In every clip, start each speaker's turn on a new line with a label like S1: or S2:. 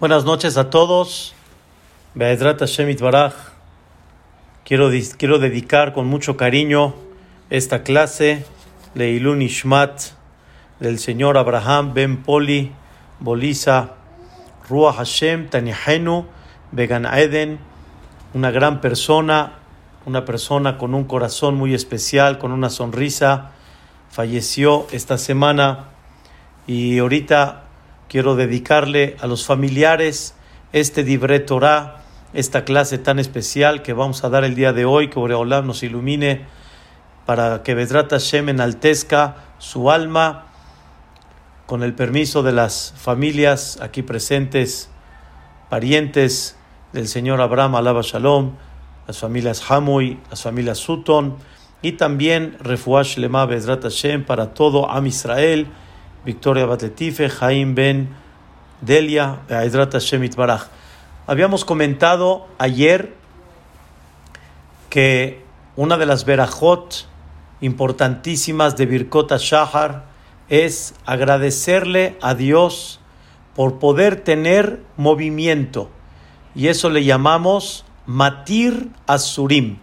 S1: Buenas noches a todos. Quiero, quiero dedicar con mucho cariño esta clase Leilun Ishmat del señor Abraham Ben Poli Bolisa Ruach Hashem Tanihenu Began Eden, una gran persona, una persona con un corazón muy especial, con una sonrisa. Falleció esta semana y ahorita quiero dedicarle a los familiares este Dibre Torah, esta clase tan especial que vamos a dar el día de hoy, que Oreolam nos ilumine para que Vedrat Hashem enaltezca su alma con el permiso de las familias aquí presentes, parientes del señor Abraham Alaba Shalom, las familias Hamoy, las familias Sutton y también Refuash Lema Vedrat Hashem para todo Am Israel Victoria Batletife, Jaim Ben Delia, Shemit Baraj. Habíamos comentado ayer que una de las verajot importantísimas de Birkota Shahar es agradecerle a Dios por poder tener movimiento. Y eso le llamamos Matir Asurim,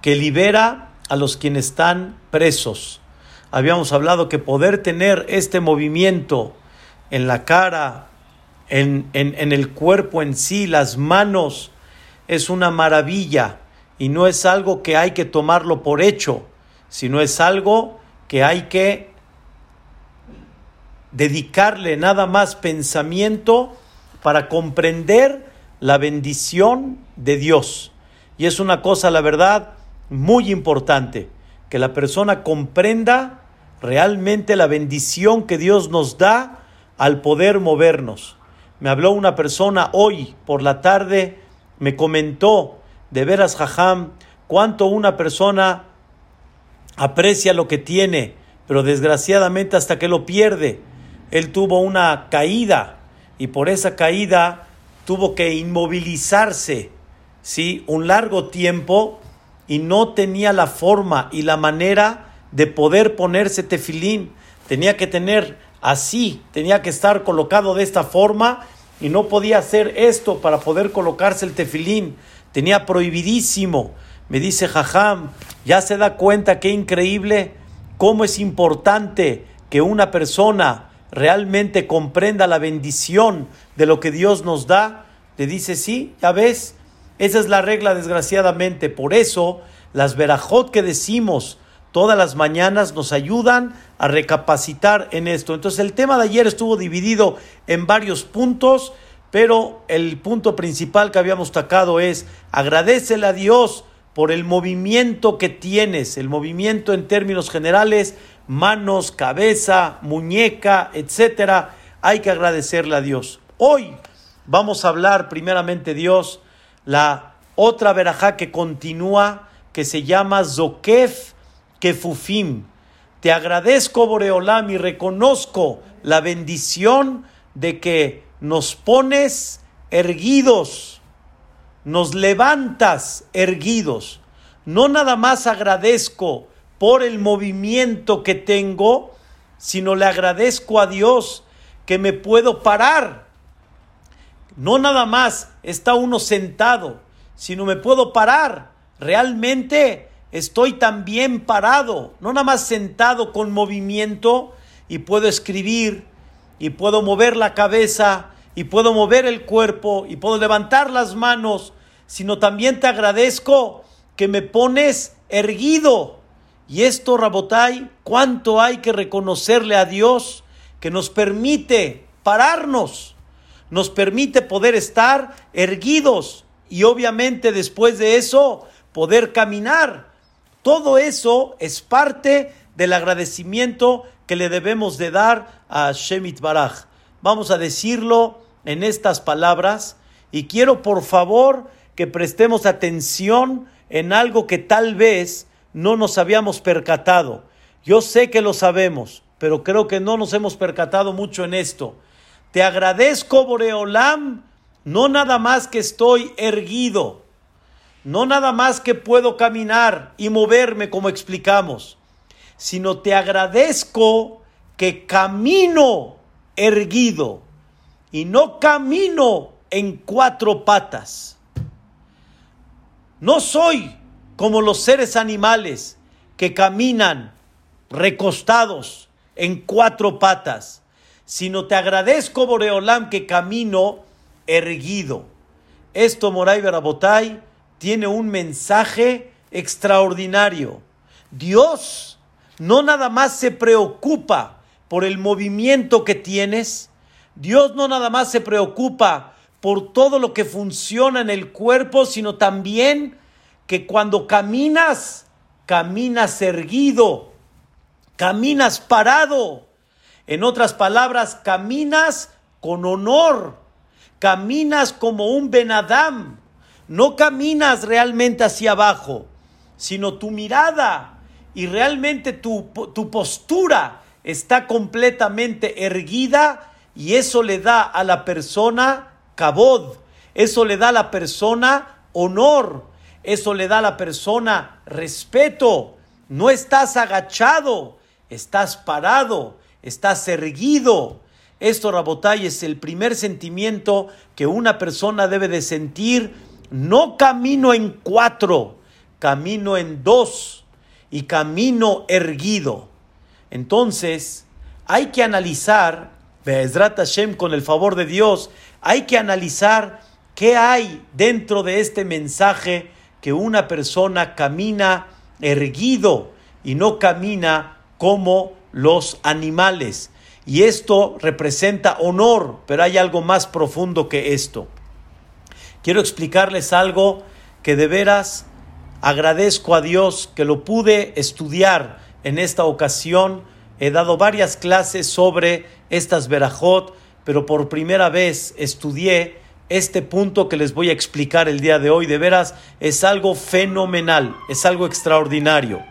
S1: que libera a los quienes están presos habíamos hablado que poder tener este movimiento en la cara, en, en, el cuerpo en sí, las manos, es una maravilla y no es algo que hay que tomarlo por hecho, sino es algo que hay que dedicarle nada más pensamiento para comprender la bendición de Dios. Y es una cosa, la verdad, muy importante, que la persona comprenda realmente la bendición que Dios nos da al poder movernos. Me habló una persona hoy por la tarde, me comentó de veras, Jajam, cuánto una persona aprecia lo que tiene, pero desgraciadamente hasta que lo pierde. Él tuvo una caída y por esa caída tuvo que inmovilizarse, ¿sí? Un largo tiempo y no tenía la forma y la manera de poder ponerse tefilín. Tenía que tener así, tenía que estar colocado de esta forma y no podía hacer esto para poder colocarse el tefilín. Tenía prohibidísimo. Me dice Jajam, ya se da cuenta qué increíble, cómo es importante que una persona realmente comprenda la bendición de lo que Dios nos da. Le dice, sí, ya ves, esa es la regla desgraciadamente. Por eso, las verajot que decimos, todas las mañanas nos ayudan a recapacitar en esto. Entonces el tema de ayer estuvo dividido en varios puntos, pero el punto principal que habíamos tocado es agradecele a Dios por el movimiento que tienes, el movimiento en términos generales, manos, cabeza, muñeca, etcétera. Hay que agradecerle a Dios. Hoy vamos a hablar primeramente Dios la otra verajá que continúa que se llama Zokef Kefufim. Te agradezco, Boreolam, y reconozco la bendición de que nos pones erguidos, nos levantas erguidos. No nada más agradezco por el movimiento que tengo, sino le agradezco a Dios que me puedo parar. No nada más está uno sentado, sino me puedo parar. Realmente estoy también parado, no nada más sentado con movimiento y puedo escribir y puedo mover la cabeza y puedo mover el cuerpo y puedo levantar las manos, sino también te agradezco que me pones erguido. Y esto, Rabotai, cuánto hay que reconocerle a Dios que nos permite pararnos, nos permite poder estar erguidos y obviamente después de eso poder caminar. Todo eso es parte del agradecimiento que le debemos de dar a Shemit Baraj. Vamos a decirlo en estas palabras y quiero por favor que prestemos atención en algo que tal vez no nos habíamos percatado. Yo sé que lo sabemos, pero creo que no nos hemos percatado mucho en esto. Te agradezco, Boreolam, no nada más que estoy erguido, no nada más que puedo caminar y moverme como explicamos, sino te agradezco que camino erguido y no camino en cuatro patas. No soy como los seres animales que caminan recostados en cuatro patas, sino te agradezco, Boreolam, que camino erguido. Esto, Moray Barabotay, tiene un mensaje extraordinario. Dios no nada más se preocupa por el movimiento que tienes, Dios no nada más se preocupa por todo lo que funciona en el cuerpo, sino también que cuando caminas, caminas erguido, caminas parado. En otras palabras, caminas con honor, caminas como un Benadam, no caminas realmente hacia abajo, sino tu mirada y realmente tu, tu postura está completamente erguida y eso le da a la persona cabod, eso le da a la persona honor, eso le da a la persona respeto. No estás agachado, estás parado, estás erguido. Esto, Rabotay, es el primer sentimiento que una persona debe de sentir. No camino en cuatro, camino en dos y camino erguido. Entonces, hay que analizar, Be'ezrat Hashem, con el favor de Dios, hay que analizar qué hay dentro de este mensaje que una persona camina erguido y no camina como los animales. Y esto representa honor, pero hay algo más profundo que esto. Quiero explicarles algo que de veras agradezco a Dios que lo pude estudiar en esta ocasión. He dado varias clases sobre estas verajot, pero por primera vez estudié este punto que les voy a explicar el día de hoy. De veras es algo fenomenal, es algo extraordinario.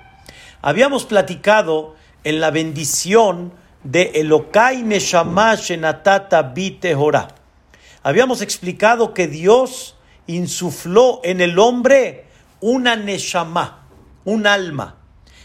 S1: Habíamos platicado en la bendición de Elokai Neshama Shenatata Bitehora. Habíamos explicado que Dios insufló en el hombre una Neshama, un alma.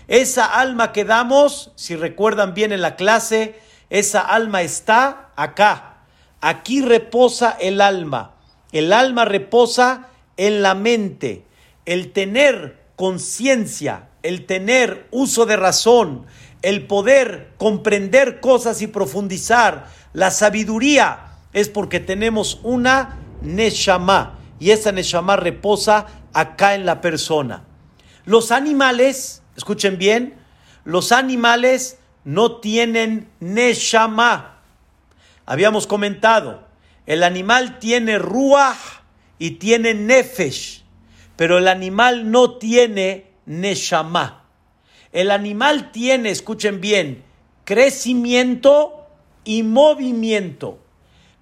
S1: Esa alma que damos, si recuerdan bien en la clase, esa alma está acá. Aquí reposa el alma. El alma reposa en la mente. El tener conciencia, el tener uso de razón, el poder comprender cosas y profundizar, la sabiduría, es porque tenemos una Neshama. Y esa Neshama reposa acá en la persona. Los animales Escuchen bien, los animales no tienen neshama. Habíamos comentado, el animal tiene ruach y tiene nefesh, pero el animal no tiene neshama. El animal tiene, escuchen bien, crecimiento y movimiento,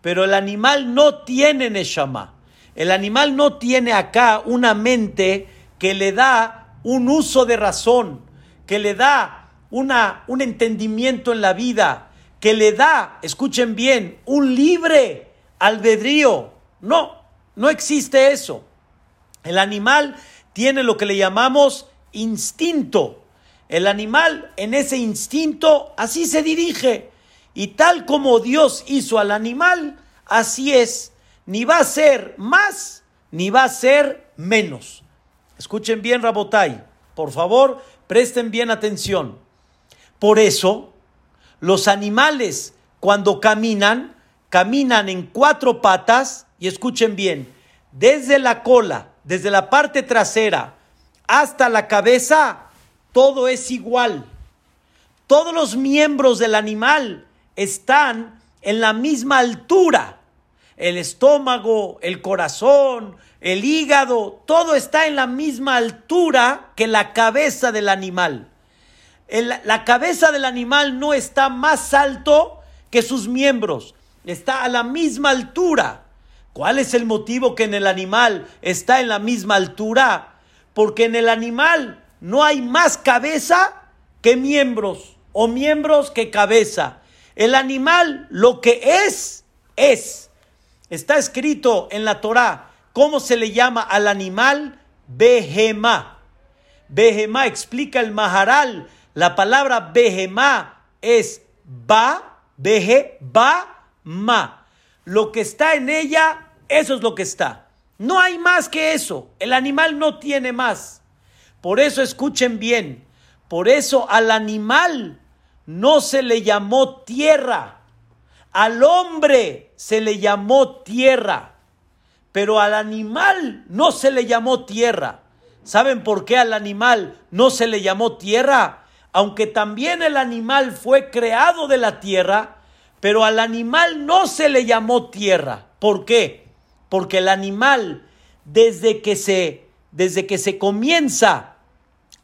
S1: pero el animal no tiene neshama. El animal no tiene acá una mente que le da un uso de razón, que le da una, un entendimiento en la vida, que le da, escuchen bien, un libre albedrío. No, no existe eso. El animal tiene lo que le llamamos instinto. El animal en ese instinto así se dirige. Y tal como Dios hizo al animal, así es. Ni va a ser más, ni va a ser menos. Escuchen bien, Rabotai. Por favor, presten bien atención. Por eso, los animales cuando caminan, caminan en cuatro patas y escuchen bien, desde la cola, desde la parte trasera hasta la cabeza, todo es igual. Todos los miembros del animal están en la misma altura. El estómago, el corazón, el hígado, todo está en la misma altura que la cabeza del animal. la cabeza del animal no está más alto que sus miembros, está a la misma altura. ¿Cuál es el motivo que en el animal está en la misma altura? Porque en el animal no hay más cabeza que miembros o miembros que cabeza. El animal lo que es, es. Está escrito en la Torah ¿Cómo se le llama al animal? Behemá. Behemá explica el Maharal. La palabra Behemá es ba, beje, ba, ma. Lo que está en ella Eso es lo que está. No hay más que eso. El animal no tiene más. Por eso escuchen bien. Por eso al animal no se le llamó tierra. Al hombre se le llamó tierra. Pero al animal no se le llamó tierra. ¿Saben por qué al animal no se le llamó tierra? Aunque también el animal fue creado de la tierra, pero al animal no se le llamó tierra. ¿Por qué? Porque el animal, desde que se, desde que se comienza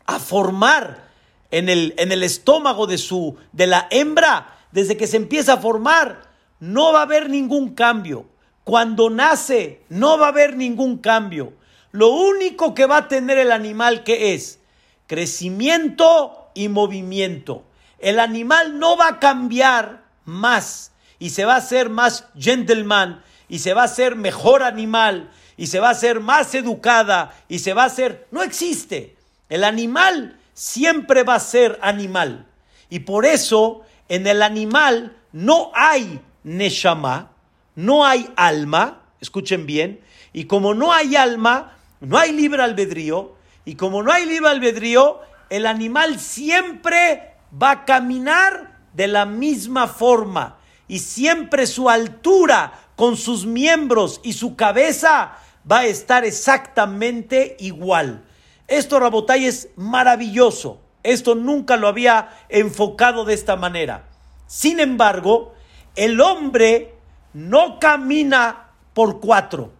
S1: a formar en el, en el estómago de, su, de la hembra, desde que se empieza a formar, no va a haber ningún cambio. Cuando nace, no va a haber ningún cambio. Lo único que va a tener el animal que es crecimiento y movimiento. El animal no va a cambiar más y se va a hacer más gentleman y se va a hacer mejor animal y se va a hacer más educada y se va a hacer... No existe. El animal siempre va a ser animal. Y por eso en el animal no hay neshama, no hay alma, escuchen bien, y como no hay alma, no hay libre albedrío, y como no hay libre albedrío, el animal siempre va a caminar de la misma forma, y siempre su altura con sus miembros y su cabeza va a estar exactamente igual. Esto, Rabotay, es maravilloso. Esto nunca lo había enfocado de esta manera. Sin embargo, el hombre no camina por cuatro.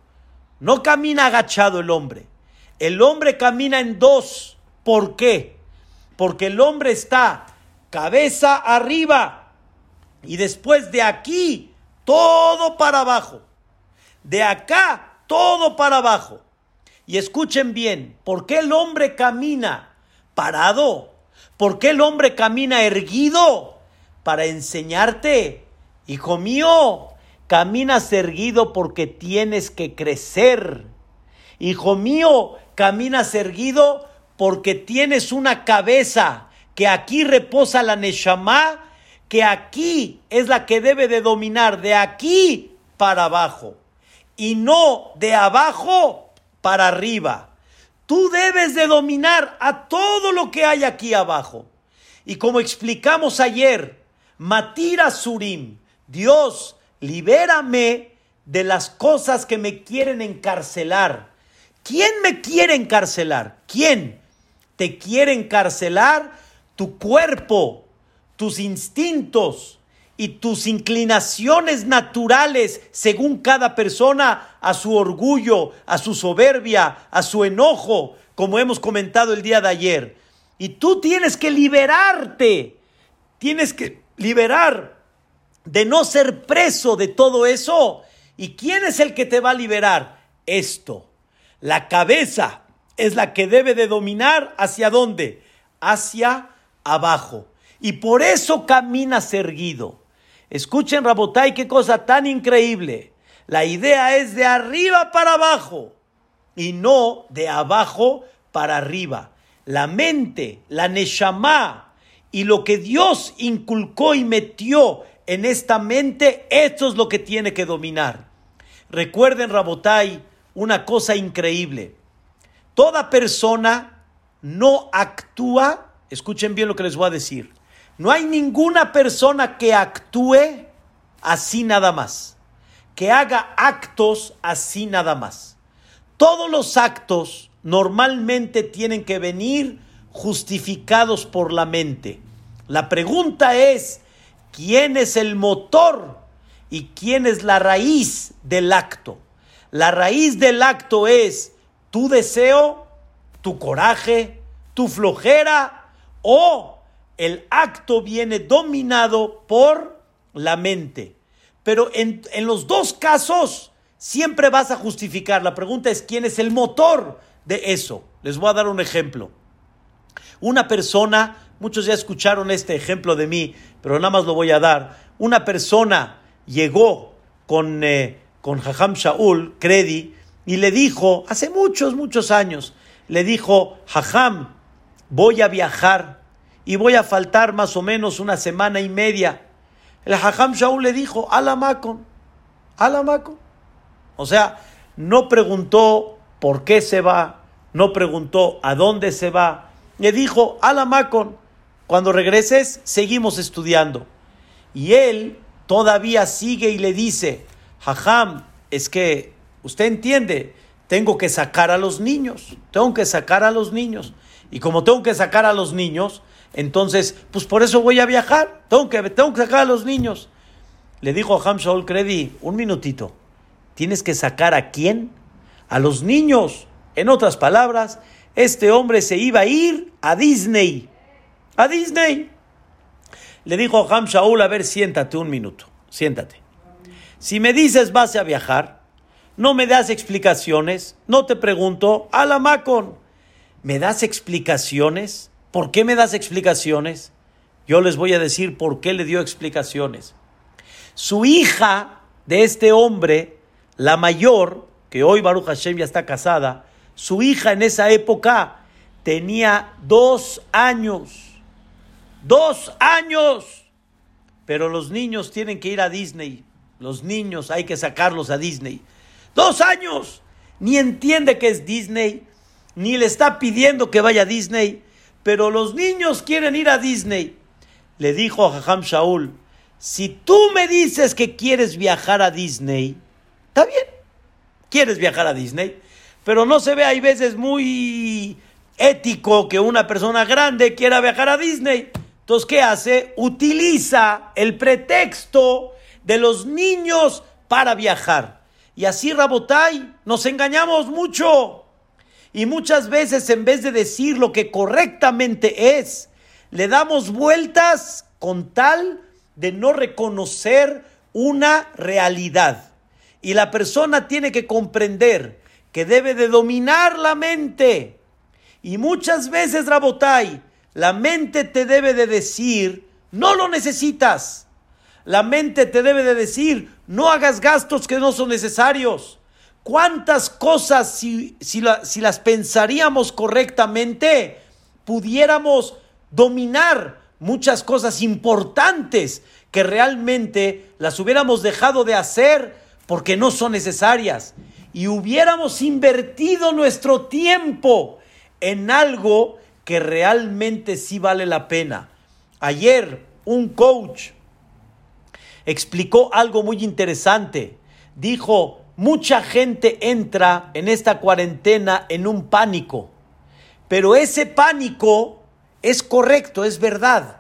S1: No camina agachado el hombre. El hombre camina en dos. ¿Por qué? Porque el hombre está cabeza arriba y después de aquí todo para abajo. De acá todo para abajo. Y escuchen bien, ¿por qué el hombre camina parado? ¿Por qué el hombre camina erguido? Para enseñarte, hijo mío, caminas erguido porque tienes que crecer. Hijo mío, caminas erguido porque tienes una cabeza que aquí reposa la Neshama, que aquí es la que debe de dominar, de aquí para abajo, y no de abajo para arriba. Tú debes de dominar a todo lo que hay aquí abajo. Y como explicamos ayer, Matira Surim, Dios, libérame de las cosas que me quieren encarcelar. ¿Quién me quiere encarcelar? ¿Quién? Te quiere encarcelar tu cuerpo, tus instintos, y tus inclinaciones naturales según cada persona a su orgullo, a su soberbia, a su enojo, como hemos comentado el día de ayer. Y tú tienes que liberarte, tienes que liberar de no ser preso de todo eso. ¿Y quién es el que te va a liberar? Esto. La cabeza es la que debe de dominar hacia dónde? Hacia abajo. Y por eso caminas erguido. Escuchen, Rabotay, qué cosa tan increíble. La idea es de arriba para abajo y no de abajo para arriba. La mente, la neshama y lo que Dios inculcó y metió en esta mente, esto es lo que tiene que dominar. Recuerden, Rabotay, una cosa increíble. Toda persona no actúa, escuchen bien lo que les voy a decir, no hay ninguna persona que actúe así nada más, que haga actos así nada más. Todos los actos normalmente tienen que venir justificados por la mente. La pregunta es, ¿quién es el motor y quién es la raíz del acto? La raíz del acto es tu deseo, tu coraje, tu flojera o el acto viene dominado por la mente. Pero en, los dos casos siempre vas a justificar. La pregunta es quién es el motor de eso. Les voy a dar un ejemplo. Una persona, muchos ya escucharon este ejemplo de mí, pero nada más lo voy a dar. Una persona llegó con, eh, con Jajam Shaul, Credi, y le dijo, hace muchos, muchos años, le dijo, Jajam, voy a viajar y voy a faltar más o menos una semana y media. El Hajam Shaul le dijo, Alamakon, Alamakon. O sea, no preguntó por qué se va, no preguntó a dónde se va. Le dijo, Alamacon, cuando regreses seguimos estudiando. Y él todavía sigue y le dice, Jajam, es que usted entiende, tengo que sacar a los niños, tengo que sacar a los niños. Y como tengo que sacar a los niños, entonces, pues por eso voy a viajar, tengo que, tengo que sacar a los niños. Le dijo a Ham Shaul Kredi, un minutito, ¿tienes que sacar a quién? A los niños. En otras palabras, este hombre se iba a ir a Disney. A Disney. Le dijo a Ham Shaul, a ver, siéntate un minuto, siéntate. Si me dices vas a viajar, no me das explicaciones, no te pregunto, a la Macon, ¿me das explicaciones? ¿Por qué me das explicaciones? Yo les voy a decir por qué le dio explicaciones. Su hija de este hombre, la mayor, que hoy Baruch Hashem ya está casada, su hija en esa época tenía dos años. Dos años. Pero los niños tienen que ir a Disney. Los niños hay que sacarlos a Disney. Dos años. Ni entiende que es Disney, ni le está pidiendo que vaya a Disney, pero los niños quieren ir a Disney. Le dijo a Jajam Shaul, si tú me dices que quieres viajar a Disney, está bien, quieres viajar a Disney, pero no se ve, hay veces muy ético que una persona grande quiera viajar a Disney. Entonces, ¿qué hace? Utiliza el pretexto de los niños para viajar. Y así, Rabotai, nos engañamos mucho. Y muchas veces, en vez de decir lo que correctamente es, le damos vueltas con tal de no reconocer una realidad. Y la persona tiene que comprender que debe de dominar la mente. Y muchas veces, Rabotai, la mente te debe de decir, no lo necesitas. La mente te debe de decir, no hagas gastos que no son necesarios. ¿Cuántas cosas, si, si, las pensaríamos correctamente, pudiéramos dominar muchas cosas importantes que realmente las hubiéramos dejado de hacer porque no son necesarias y hubiéramos invertido nuestro tiempo en algo que realmente sí vale la pena. Ayer un coach explicó algo muy interesante. Dijo, mucha gente entra en esta cuarentena en un pánico, pero ese pánico es correcto, es verdad,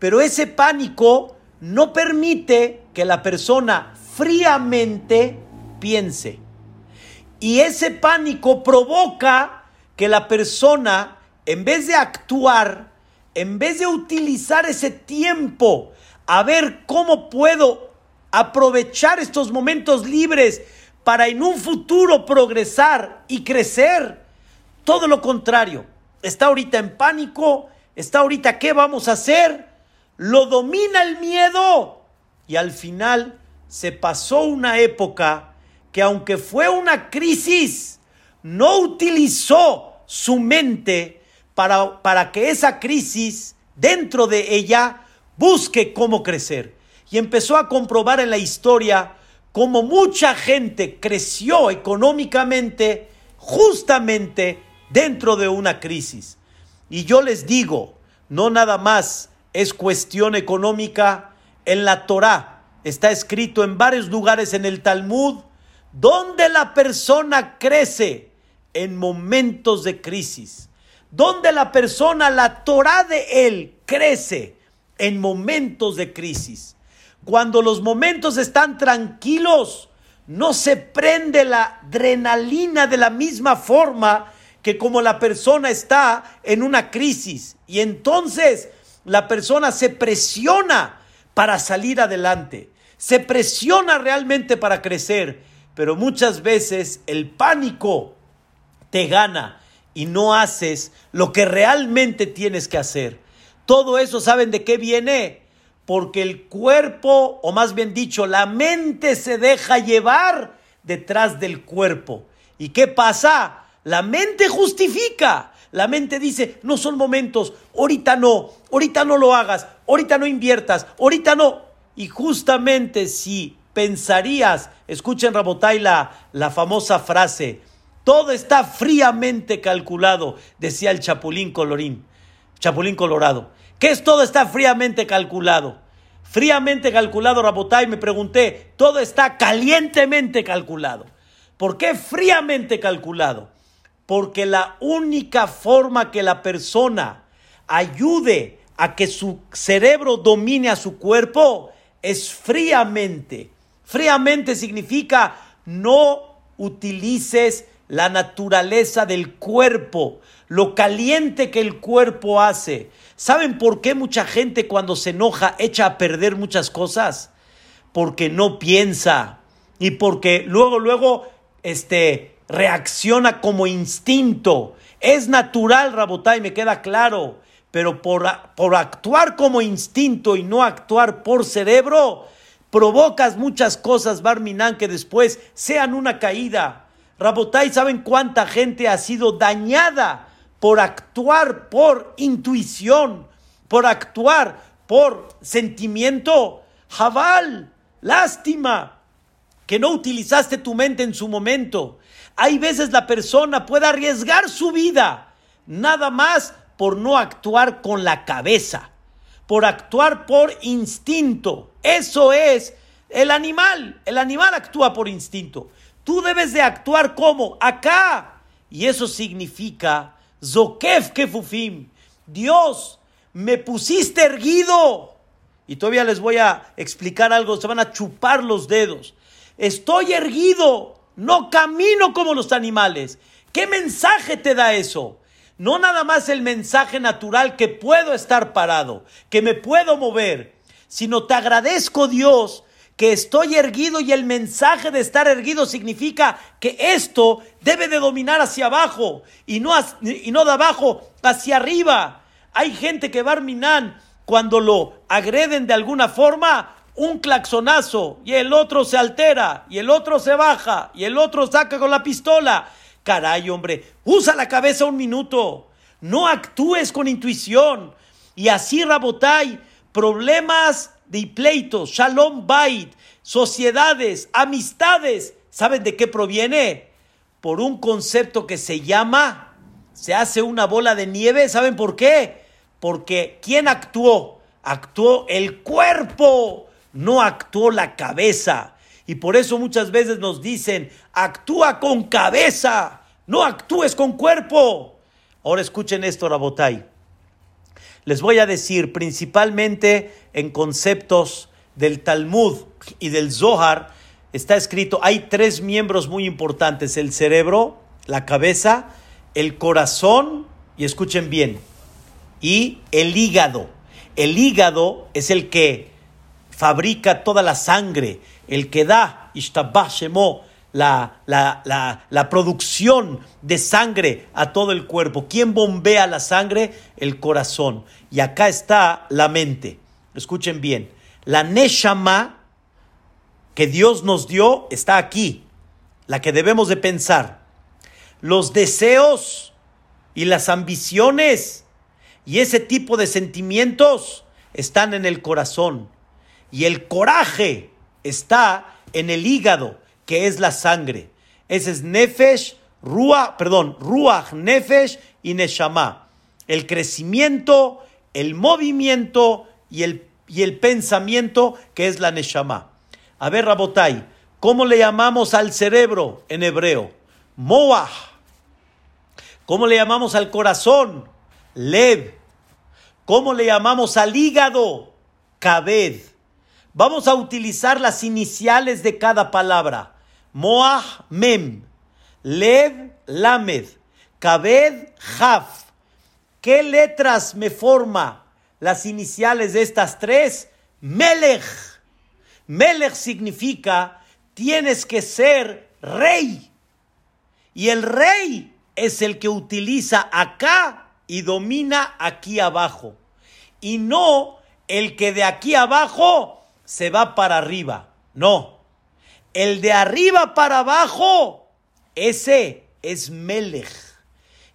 S1: pero ese pánico no permite que la persona fríamente piense. Y ese pánico provoca que la persona, en vez de actuar, en vez de utilizar ese tiempo a ver cómo puedo aprovechar estos momentos libres para en un futuro progresar y crecer. Todo lo contrario, está ahorita en pánico, está ahorita qué vamos a hacer, lo domina el miedo y al final se pasó una época que aunque fue una crisis, no utilizó su mente para, para que esa crisis dentro de ella busque cómo crecer. Y empezó a comprobar en la historia cómo mucha gente creció económicamente justamente dentro de una crisis. Y yo les digo, no nada más es cuestión económica, en la Torá está escrito en varios lugares en el Talmud, donde la persona crece en momentos de crisis, donde la persona, la Torá de él crece en momentos de crisis. Cuando los momentos están tranquilos, no se prende la adrenalina de la misma forma que como la persona está en una crisis. Y entonces la persona se presiona para salir adelante, se presiona realmente para crecer, pero muchas veces el pánico te gana y no haces lo que realmente tienes que hacer. Todo eso, ¿saben de qué viene? Porque el cuerpo, o más bien dicho, la mente se deja llevar detrás del cuerpo. ¿Y qué pasa? La mente justifica. La mente dice, no son momentos, ahorita no, ahorita no lo hagas, ahorita no inviertas, ahorita no. Y justamente si pensarías, escuchen Rabotay la, la famosa frase, todo está fríamente calculado, decía el Chapulín Colorín, Chapulín Colorado. ¿Qué es todo está fríamente calculado? Fríamente calculado, Rabotay, me pregunté, todo está calientemente calculado. ¿Por qué fríamente calculado? Porque la única forma que la persona ayude a que su cerebro domine a su cuerpo es fríamente. Fríamente significa no utilices la naturaleza del cuerpo, lo caliente que el cuerpo hace. ¿Saben por qué mucha gente cuando se enoja echa a perder muchas cosas? Porque no piensa y porque luego, luego, este, reacciona como instinto. Es natural, Rabotay, me queda claro, pero por, por actuar como instinto y no actuar por cerebro, provocas muchas cosas, Barminan, que después sean una caída. Rabotay, ¿saben cuánta gente ha sido dañada por actuar por intuición, por actuar por sentimiento? Jabal, lástima que no utilizaste tu mente en su momento. Hay veces la persona puede arriesgar su vida nada más por no actuar con la cabeza, por actuar por instinto. Eso es el animal. El animal actúa por instinto. Tú debes de actuar como acá. Y eso significa Zokef Kefufim. Dios, me pusiste erguido. Y todavía les voy a explicar algo. Se van a chupar los dedos. Estoy erguido. No camino como los animales. ¿Qué mensaje te da eso? No nada más el mensaje natural que puedo estar parado, que me puedo mover, sino te agradezco Dios que estoy erguido y el mensaje de estar erguido significa que esto debe de dominar hacia abajo y no, y no de abajo hacia arriba. Hay gente que va a cuando lo agreden de alguna forma, un claxonazo y el otro se altera y el otro se baja y el otro saca con la pistola. Caray, hombre, usa la cabeza un minuto. No actúes con intuición. Y así, Rabotay, problemas de pleitos, shalom bait, sociedades, amistades. ¿Saben de qué proviene? Por un concepto que se llama, se hace una bola de nieve. ¿Saben por qué? Porque ¿quién actuó? Actuó el cuerpo, no actuó la cabeza. Y por eso muchas veces nos dicen, actúa con cabeza, no actúes con cuerpo. Ahora escuchen esto, Rabotay les voy a decir principalmente en conceptos del Talmud y del Zohar, está escrito, hay tres miembros muy importantes, el cerebro, la cabeza, el corazón, y escuchen bien, y el hígado. El hígado es el que fabrica toda la sangre, el que da, Ishtabah Shemo, la, la, la, producción de sangre a todo el cuerpo. ¿Quién bombea la sangre? El corazón. Y acá está la mente. Escuchen bien. La Neshama que Dios nos dio está aquí. La que debemos de pensar. Los deseos y las ambiciones y ese tipo de sentimientos están en el corazón. Y el coraje está en el hígado que es la sangre. Ese es Nefesh, Ruach, perdón, Ruach, Nefesh y Neshama. El crecimiento, el movimiento y el, y el pensamiento que es la Neshama. A ver, Rabotai, ¿cómo le llamamos al cerebro en hebreo? Moah. ¿Cómo le llamamos al corazón? Lev. ¿Cómo le llamamos al hígado? Kabed. Vamos a utilizar las iniciales de cada palabra. Moah Mem, Lev Lamed, Kabed Haf. ¿Qué letras me forma las iniciales de estas tres? Melech. Melech significa tienes que ser rey. Y el rey es el que utiliza acá y domina aquí abajo. Y no el que de aquí abajo se va para arriba. No. El de arriba para abajo, ese es Melech.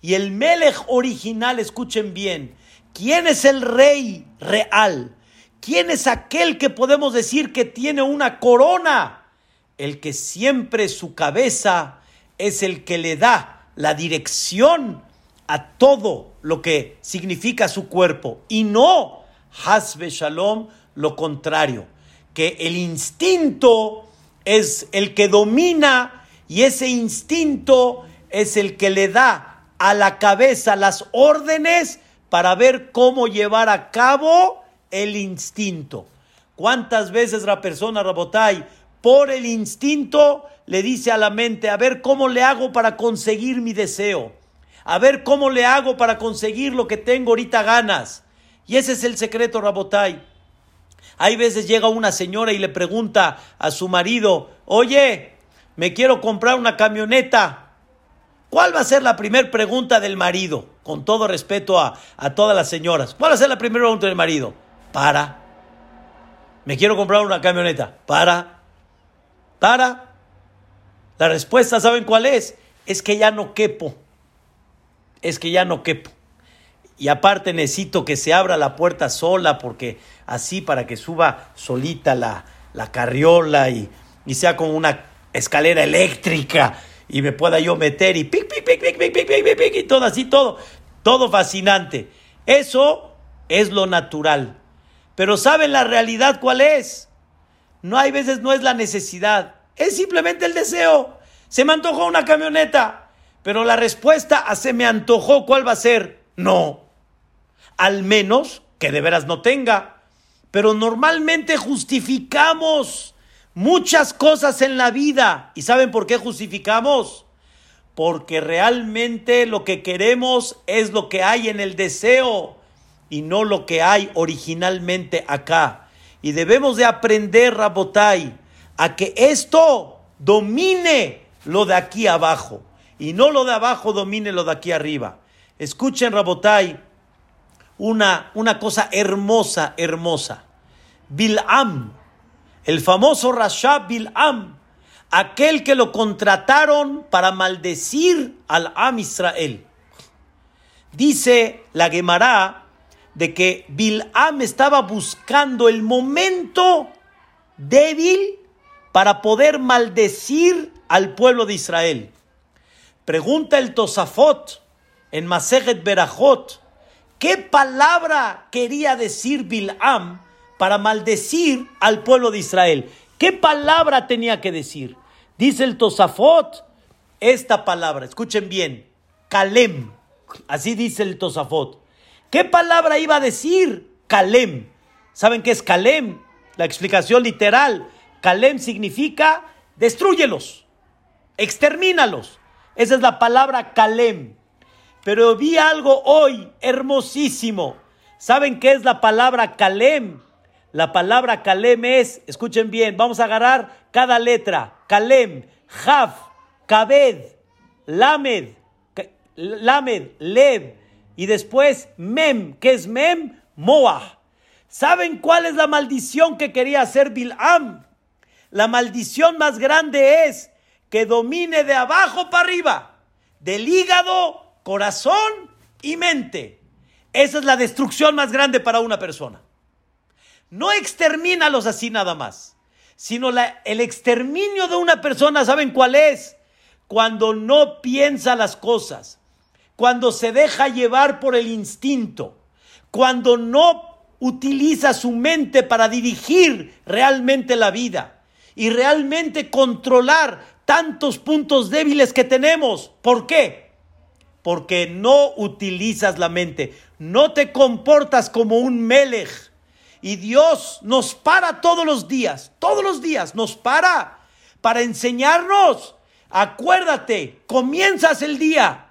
S1: Y el Melech original, escuchen bien, ¿quién es el rey real? ¿Quién es aquel que podemos decir que tiene una corona? El que siempre su cabeza es el que le da la dirección a todo lo que significa su cuerpo. Y no, Hasbe Shalom, lo contrario, que el instinto es el que domina y ese instinto es el que le da a la cabeza las órdenes para ver cómo llevar a cabo el instinto. ¿Cuántas veces la persona, Rabotai, por el instinto le dice a la mente, a ver cómo le hago para conseguir mi deseo? A ver cómo le hago para conseguir lo que tengo ahorita ganas. Y ese es el secreto, Rabotai. Hay veces llega una señora y le pregunta a su marido, oye, me quiero comprar una camioneta. ¿Cuál va a ser la primera pregunta del marido? Con todo respeto a, a todas las señoras. ¿Cuál va a ser la primera pregunta del marido? Para. Me quiero comprar una camioneta. Para. Para. La respuesta, ¿saben cuál es? Es que ya no quepo. Es que ya no quepo. Y aparte necesito que se abra la puerta sola porque así para que suba solita la, la carriola y, y sea como una escalera eléctrica y me pueda yo meter y pic, pic, pic, pic, pic, pic, pic, pic, y todo así, todo, todo fascinante. Eso es lo natural. Pero ¿saben la realidad cuál es? No hay veces, no es la necesidad, es simplemente el deseo. Se me antojó una camioneta, pero la respuesta a se me antojó, ¿cuál va a ser? No. Al menos que de veras no tenga. Pero normalmente justificamos muchas cosas en la vida. ¿Y saben por qué justificamos? Porque realmente lo que queremos es lo que hay en el deseo y no lo que hay originalmente acá. Y debemos de aprender, Rabotai, a que esto domine lo de aquí abajo y no lo de abajo domine lo de aquí arriba. Escuchen, Rabotai, una, una cosa hermosa, hermosa. Bilam, el famoso Rasha Bilam, aquel que lo contrataron para maldecir al Am Israel. Dice la Gemara de que Bilam estaba buscando el momento débil para poder maldecir al pueblo de Israel. Pregunta el Tosafot en Masejet Berajot, ¿qué palabra quería decir Bilam para maldecir al pueblo de Israel? ¿Qué palabra tenía que decir? Dice el Tosafot, esta palabra, escuchen bien, Kalem, así dice el Tosafot. ¿Qué palabra iba a decir? Kalem. ¿Saben qué es Kalem? La explicación literal. Kalem significa destruyelos, extermínalos. Esa es la palabra Kalem. Pero vi algo hoy hermosísimo. ¿Saben qué es la palabra Kalem? La palabra Kalem es, escuchen bien, vamos a agarrar cada letra. Kalem, Jaf, Kabed, Lamed, Lamed, Lev, y después Mem, que es Mem, Moah. ¿Saben cuál es la maldición que quería hacer Bilam? La maldición más grande es que domine de abajo para arriba, del hígado, corazón y mente. Esa es la destrucción más grande para una persona. No extermínalos así nada más, sino el exterminio de una persona, ¿saben cuál es? Cuando no piensa las cosas, cuando se deja llevar por el instinto, cuando no utiliza su mente para dirigir realmente la vida y realmente controlar tantos puntos débiles que tenemos. ¿Por qué? Porque no utilizas la mente, no te comportas como un melech. Y Dios nos para todos los días, todos los días nos para para enseñarnos. Acuérdate, comienzas el día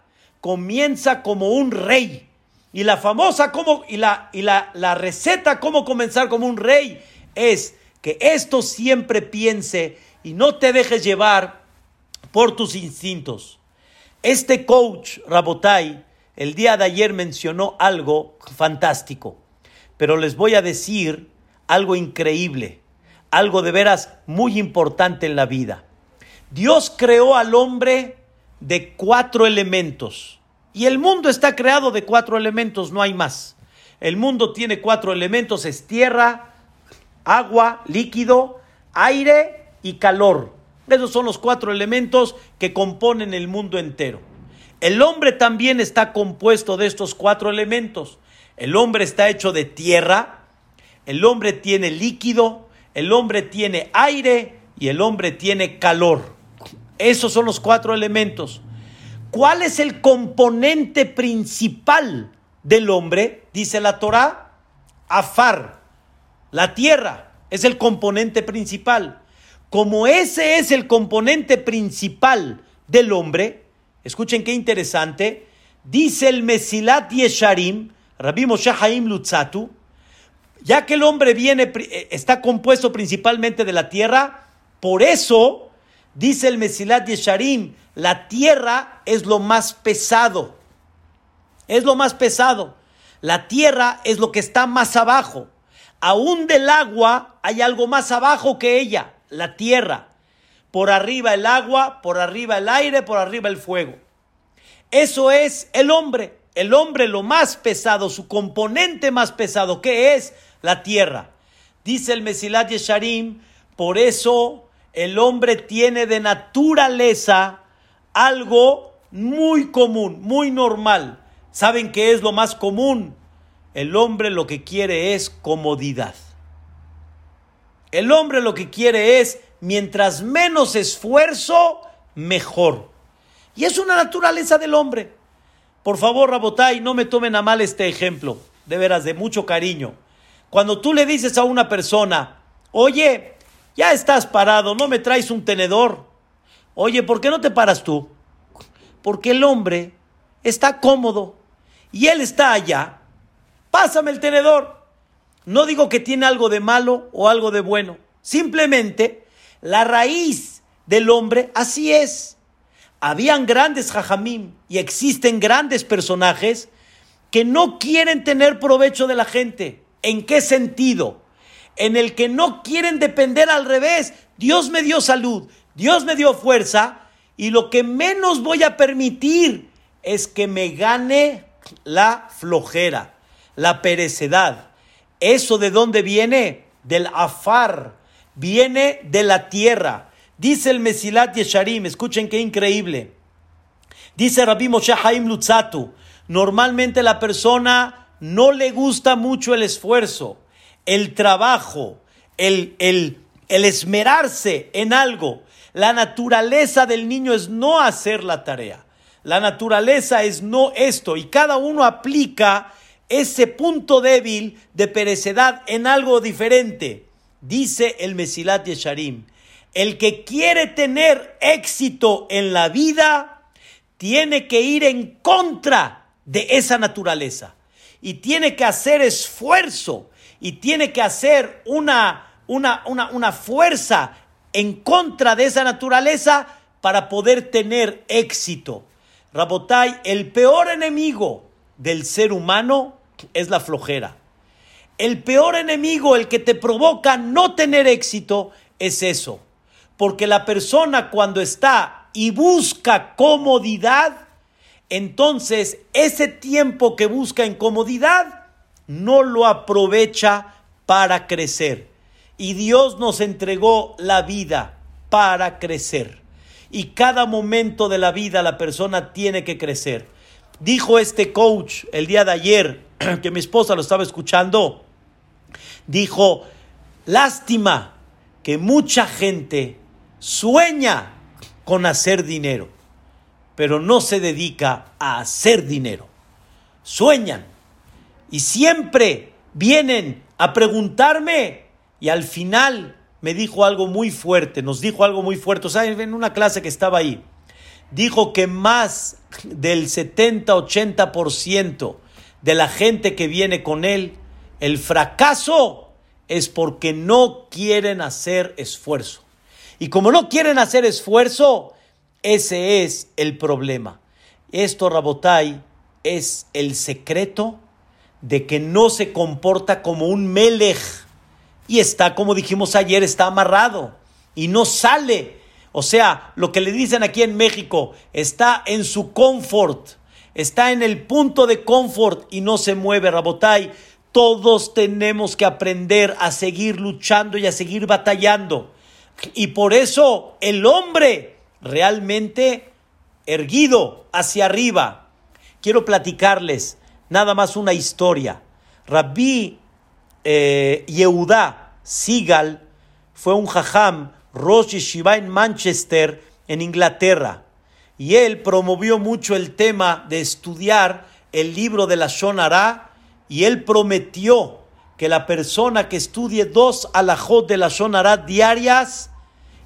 S1: comienza como un rey. Y la famosa como, y la, y la, la receta cómo comenzar como un rey es que esto siempre piense y no te dejes llevar por tus instintos. Este coach, Rabotai, el día de ayer mencionó algo fantástico, pero les voy a decir algo increíble, algo de veras muy importante en la vida. Dios creó al hombre de cuatro elementos. Y el mundo está creado de cuatro elementos, no hay más. El mundo tiene cuatro elementos, es tierra, agua, líquido, aire y calor. Esos son los cuatro elementos que componen el mundo entero. El hombre también está compuesto de estos cuatro elementos. El hombre está hecho de tierra, el hombre tiene líquido, el hombre tiene aire y el hombre tiene calor. Esos son los cuatro elementos. ¿Cuál es el componente principal del hombre? Dice la Torah. Afar, la tierra, es el componente principal. Como ese es el componente principal del hombre, escuchen qué interesante, dice el Mesilat Yesharim, Rabbi Moshe Haim Lutzatu, ya que el hombre viene, eh, está compuesto principalmente de la tierra, por eso, dice el Mesilat Yesharim, la tierra es lo más pesado. Es lo más pesado. La tierra es lo que está más abajo. Aún del agua hay algo más abajo que ella, la tierra. Por arriba el agua, por arriba el aire, por arriba el fuego. Eso es el hombre. El hombre lo más pesado, su componente más pesado, que es la tierra. Dice el Mesilat Yesharim, por eso el hombre tiene de naturaleza algo muy común, muy normal. ¿Saben qué es lo más común? El hombre lo que quiere es comodidad. El hombre lo que quiere es, mientras menos esfuerzo, mejor. Y es una naturaleza del hombre. Por favor, Rabotay, no me tomen a mal este ejemplo, de veras, de mucho cariño. Cuando tú le dices a una persona, oye, ya estás parado, no me traes un tenedor. Oye, ¿por qué no te paras tú? Porque el hombre está cómodo y él está allá, pásame el tenedor. No digo que tiene algo de malo o algo de bueno. Simplemente la raíz del hombre así es. Habían grandes jajamim y existen grandes personajes que no quieren tener provecho de la gente. ¿En qué sentido? En el que no quieren depender al revés. Dios me dio salud, Dios me dio fuerza y lo que menos voy a permitir es que me gane la flojera, la perecedad. ¿Eso de dónde viene? Del afar, viene de la tierra. Dice el Mesilat Yesharim, escuchen qué increíble. Dice Rabbi Moshe Haim Lutzatu, normalmente la persona no le gusta mucho el esfuerzo, el trabajo, el, el, el esmerarse en algo. La naturaleza del niño es no hacer la tarea. La naturaleza es no esto y cada uno aplica ese punto débil de perecedad en algo diferente. Dice el Mesilat Yesharim, el que quiere tener éxito en la vida tiene que ir en contra de esa naturaleza y tiene que hacer esfuerzo y tiene que hacer una, una, una, una fuerza en contra de esa naturaleza para poder tener éxito. Rabotai, el peor enemigo del ser humano es la flojera. El peor enemigo, el que te provoca no tener éxito, es eso. Porque la persona cuando está y busca comodidad, entonces ese tiempo que busca en comodidad no lo aprovecha para crecer. Y Dios nos entregó la vida para crecer y cada momento de la vida la persona tiene que crecer. Dijo este coach el día de ayer, que mi esposa lo estaba escuchando, dijo, lástima que mucha gente sueña con hacer dinero, pero no se dedica a hacer dinero. Sueñan y siempre vienen a preguntarme y al final me dijo algo muy fuerte, nos dijo algo muy fuerte, o sea, en una clase que estaba ahí, dijo que más del 70-80% de la gente que viene con él, el fracaso es porque no quieren hacer esfuerzo. Y como no quieren hacer esfuerzo, ese es el problema. Esto, Rabotai, es el secreto de que no se comporta como un melech, y está, como dijimos ayer, está amarrado y no sale. O sea, lo que le dicen aquí en México, está en su confort, está en el punto de confort y no se mueve, Rabotai. Todos tenemos que aprender a seguir luchando y a seguir batallando. Y por eso el hombre realmente erguido hacia arriba. Quiero platicarles nada más una historia. Rabbi eh, Sigal fue un jajam, Rosh Yeshiva en Manchester, en Inglaterra. Y él promovió mucho el tema de estudiar el libro de la Shonara y él prometió que la persona que estudie dos alajot de la Shonara diarias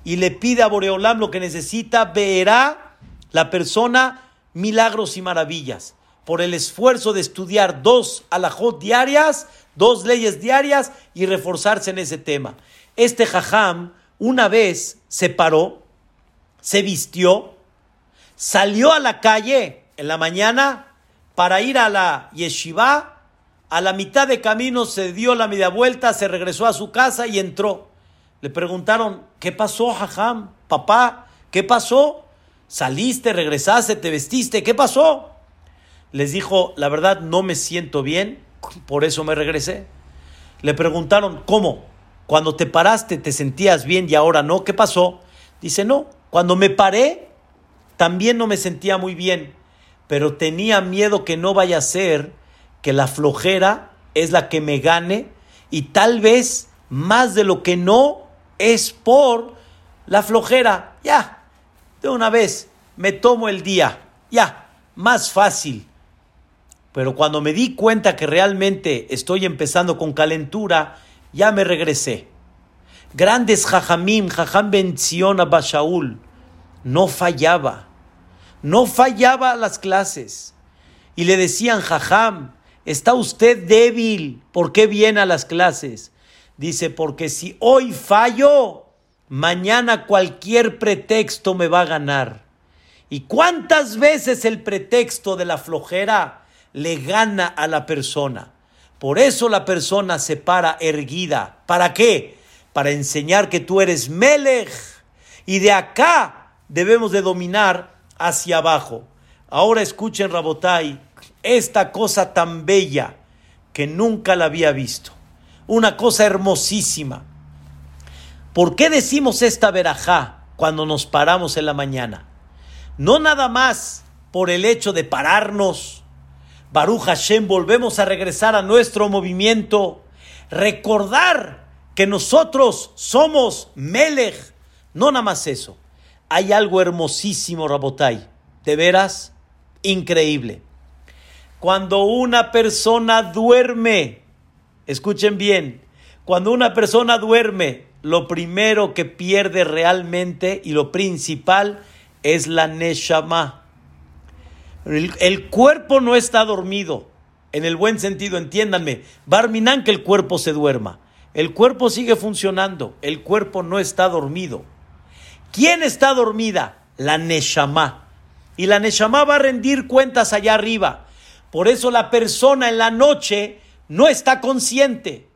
S1: y le pide a Boreolam lo que necesita, verá la persona milagros y maravillas. Por el esfuerzo de estudiar dos alajot diarias, dos leyes diarias y reforzarse en ese tema. Este jajam una vez se paró, se vistió, salió a la calle en la mañana para ir a la yeshiva. A la mitad de camino se dio la media vuelta, se regresó a su casa y entró. Le preguntaron, ¿qué pasó, jajam? Papá, ¿qué pasó? ¿Saliste, regresaste, te vestiste? ¿Qué pasó? Les dijo, la verdad no me siento bien, por eso me regresé. Le preguntaron, ¿cómo? Cuando te paraste te sentías bien y ahora no, ¿qué pasó? Dice, no, cuando me paré también no me sentía muy bien, pero tenía miedo que no vaya a ser que la flojera es la que me gane y tal vez más de lo que no es por la flojera. Ya, de una vez me tomo el día, ya, más fácil. Pero cuando me di cuenta que realmente estoy empezando con calentura, ya me regresé. Grandes jajamim, jajam bención a Bashaul, no fallaba, no fallaba las clases. Y le decían, jajam, está usted débil, ¿por qué viene a las clases? Dice, porque si hoy fallo, mañana cualquier pretexto me va a ganar. ¿Y cuántas veces el pretexto de la flojera le gana a la persona. Por eso la persona se para erguida. ¿Para qué? Para enseñar que tú eres Melech. Y de acá debemos de dominar hacia abajo. Ahora escuchen, Rabotai, esta cosa tan bella que nunca la había visto. Una cosa hermosísima. ¿Por qué decimos esta verajá cuando nos paramos en la mañana? No nada más por el hecho de pararnos Baruch Hashem, volvemos a regresar a nuestro movimiento, recordar que nosotros somos Melech. No nada más eso. Hay algo hermosísimo, Rabotai. De veras, increíble. Cuando una persona duerme, escuchen bien, cuando una persona duerme, lo primero que pierde realmente y lo principal es la Neshama. El, cuerpo no está dormido, en el buen sentido, entiéndanme. Barminan que el cuerpo se duerma. El cuerpo sigue funcionando, el cuerpo no está dormido. ¿Quién está dormida? La Neshama. Y la Neshama va a rendir cuentas allá arriba. Por eso la persona en la noche no está consciente.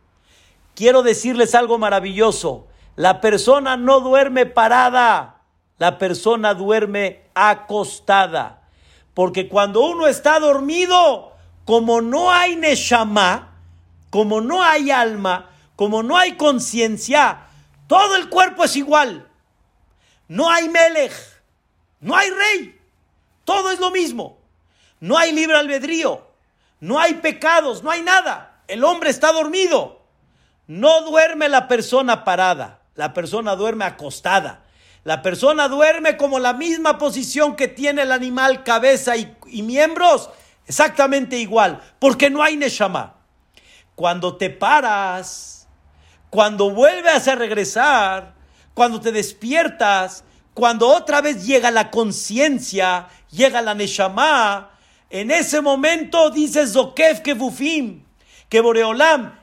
S1: Quiero decirles algo maravilloso. La persona no duerme parada, la persona duerme acostada. Porque cuando uno está dormido, como no hay neshama, como no hay alma, como no hay conciencia, todo el cuerpo es igual. No hay melech, no hay rey, todo es lo mismo. No hay libre albedrío, no hay pecados, no hay nada. El hombre está dormido. No duerme la persona parada, la persona duerme acostada. La persona duerme como la misma posición que tiene el animal, cabeza y, miembros, exactamente igual, porque no hay Neshama. Cuando te paras, cuando vuelves a regresar, cuando te despiertas, cuando otra vez llega la conciencia, llega la Neshama, en ese momento dice Zokef Kebufim, que Boreolam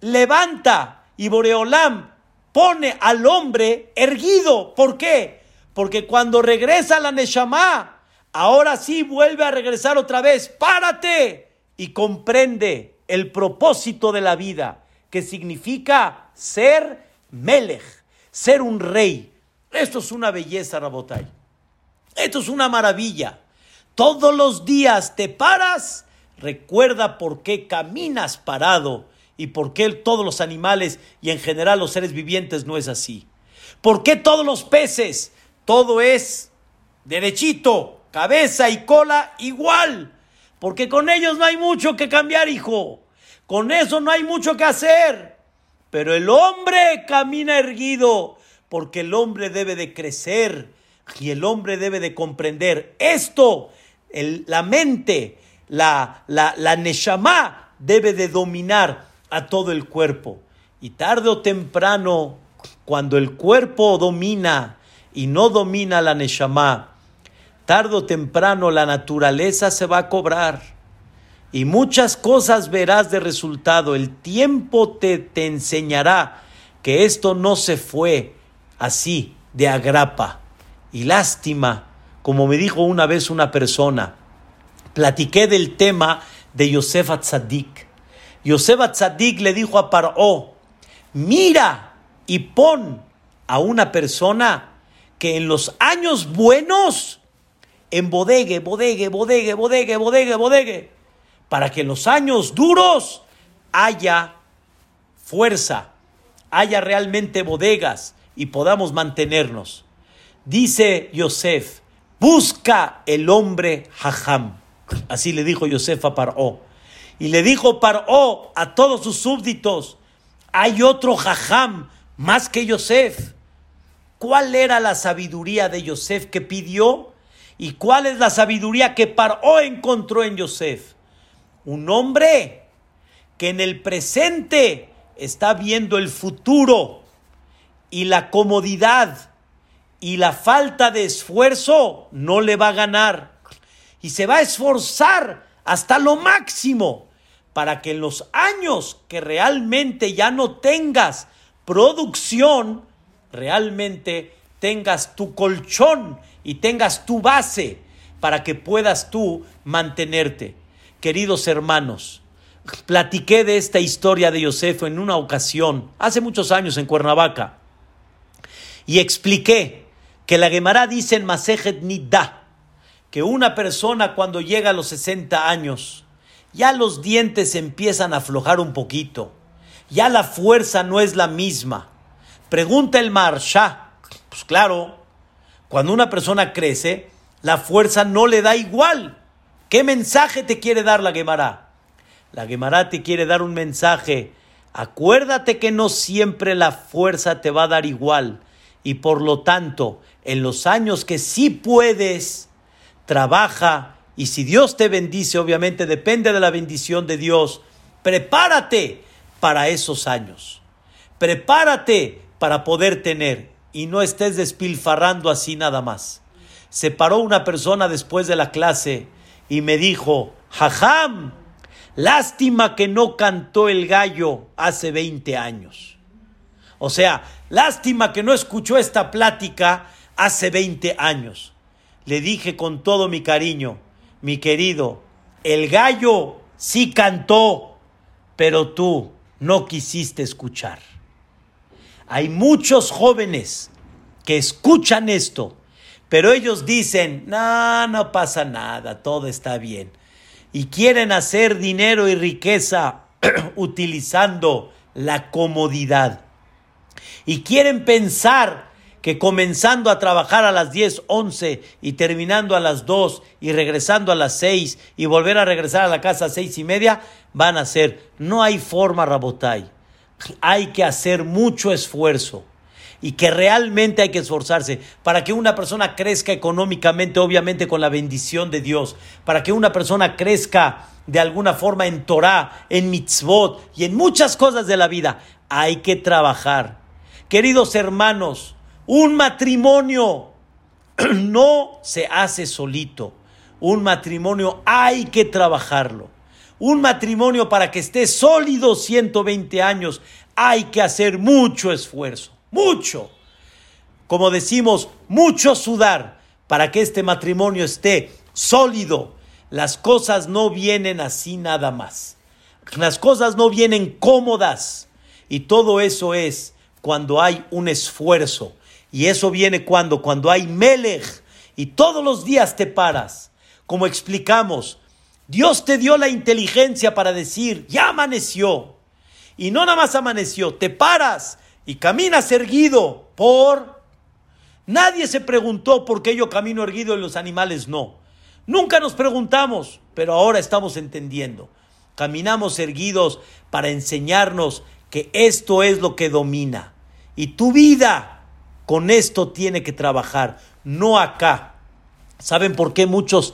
S1: levanta y Boreolam pone al hombre erguido. ¿Por qué? Porque cuando regresa la Neshama, ahora sí vuelve a regresar otra vez. Párate y comprende el propósito de la vida, que significa ser Melech, ser un rey. Esto es una belleza, Rabotai. Esto es una maravilla. Todos los días te paras, recuerda por qué caminas parado y por qué todos los animales y en general los seres vivientes no es así. ¿Por qué todos los peces? Todo es derechito, cabeza y cola igual. Porque con ellos no hay mucho que cambiar, hijo. Con eso no hay mucho que hacer. Pero el hombre camina erguido porque el hombre debe de crecer y el hombre debe de comprender esto. la mente, la, la, la neshama debe de dominar a todo el cuerpo. Y tarde o temprano, cuando el cuerpo domina y no domina la neshama, tarde o temprano la naturaleza se va a cobrar. Y muchas cosas verás de resultado. El tiempo te, te enseñará que esto no se fue así, de agrapa. Y lástima, como me dijo una vez una persona, platiqué del tema de Yosef Atzadik. Yosef Atzadik le dijo a Paró, mira y pon a una persona que en los años buenos embodegue, bodegue, bodegue, bodegue, bodegue, bodegue, para que en los años duros haya fuerza, haya realmente bodegas y podamos mantenernos. Dice Yosef, busca el hombre Hajam. Así le dijo Yosef a Paró. Y le dijo Paró a todos sus súbditos, hay otro Hajam más que Yosef. ¿Cuál era la sabiduría de Yosef que pidió? ¿Y cuál es la sabiduría que Paró encontró en Yosef? Un hombre que en el presente está viendo el futuro y la comodidad y la falta de esfuerzo no le va a ganar. Y se va a esforzar hasta lo máximo para que en los años que realmente ya no tengas producción, realmente tengas tu colchón y tengas tu base para que puedas tú mantenerte. Queridos hermanos, platiqué de esta historia de Yosef en una ocasión, hace muchos años en Cuernavaca, y expliqué que la Gemara dice en Masejet Nidda que una persona cuando llega a los 60 años, ya los dientes empiezan a aflojar un poquito, ya la fuerza no es la misma. Pregunta el Marsha, pues claro, cuando una persona crece, la fuerza no le da igual. ¿Qué mensaje te quiere dar la Gemara? La Gemara te quiere dar un mensaje. Acuérdate que no siempre la fuerza te va a dar igual. Y por lo tanto, en los años que sí puedes, trabaja. Y si Dios te bendice, obviamente depende de la bendición de Dios. Prepárate para esos años. Prepárate para poder tener y no estés despilfarrando así nada más. Se paró una persona después de la clase y me dijo, Jajam, lástima que no cantó el gallo hace 20 años. O sea, lástima que no escuchó esta plática hace 20 años. Le dije con todo mi cariño, mi querido, el gallo sí cantó, pero tú no quisiste escuchar. Hay muchos jóvenes que escuchan esto, pero ellos dicen, no, no pasa nada, todo está bien. Y quieren hacer dinero y riqueza utilizando la comodidad. Y quieren pensar que comenzando a trabajar a las 10, 11 y terminando a las 2 y regresando a las 6 y volver a regresar a la casa a 6 y media, van a ser. No hay forma, Rabotai hay que hacer mucho esfuerzo y que realmente hay que esforzarse para que una persona crezca económicamente, obviamente con la bendición de Dios, para que una persona crezca de alguna forma en Torah, en mitzvot y en muchas cosas de la vida. Hay que trabajar. Queridos hermanos, un matrimonio no se hace solito. Un matrimonio hay que trabajarlo. Un matrimonio para que esté sólido 120 años hay que hacer mucho esfuerzo, mucho. Como decimos, mucho sudar para que este matrimonio esté sólido. Las cosas no vienen así nada más. Las cosas no vienen cómodas. Y todo eso es cuando hay un esfuerzo. Y eso viene cuando, cuando hay melech. Y todos los días te paras. Como explicamos, Dios te dio la inteligencia para decir, ya amaneció. Y no nada más amaneció, te paras y caminas erguido por... Nadie se preguntó por qué yo camino erguido y los animales no. Nunca nos preguntamos, pero ahora estamos entendiendo. Caminamos erguidos para enseñarnos que esto es lo que domina. Y tu vida con esto tiene que trabajar, no acá. ¿Saben por qué muchos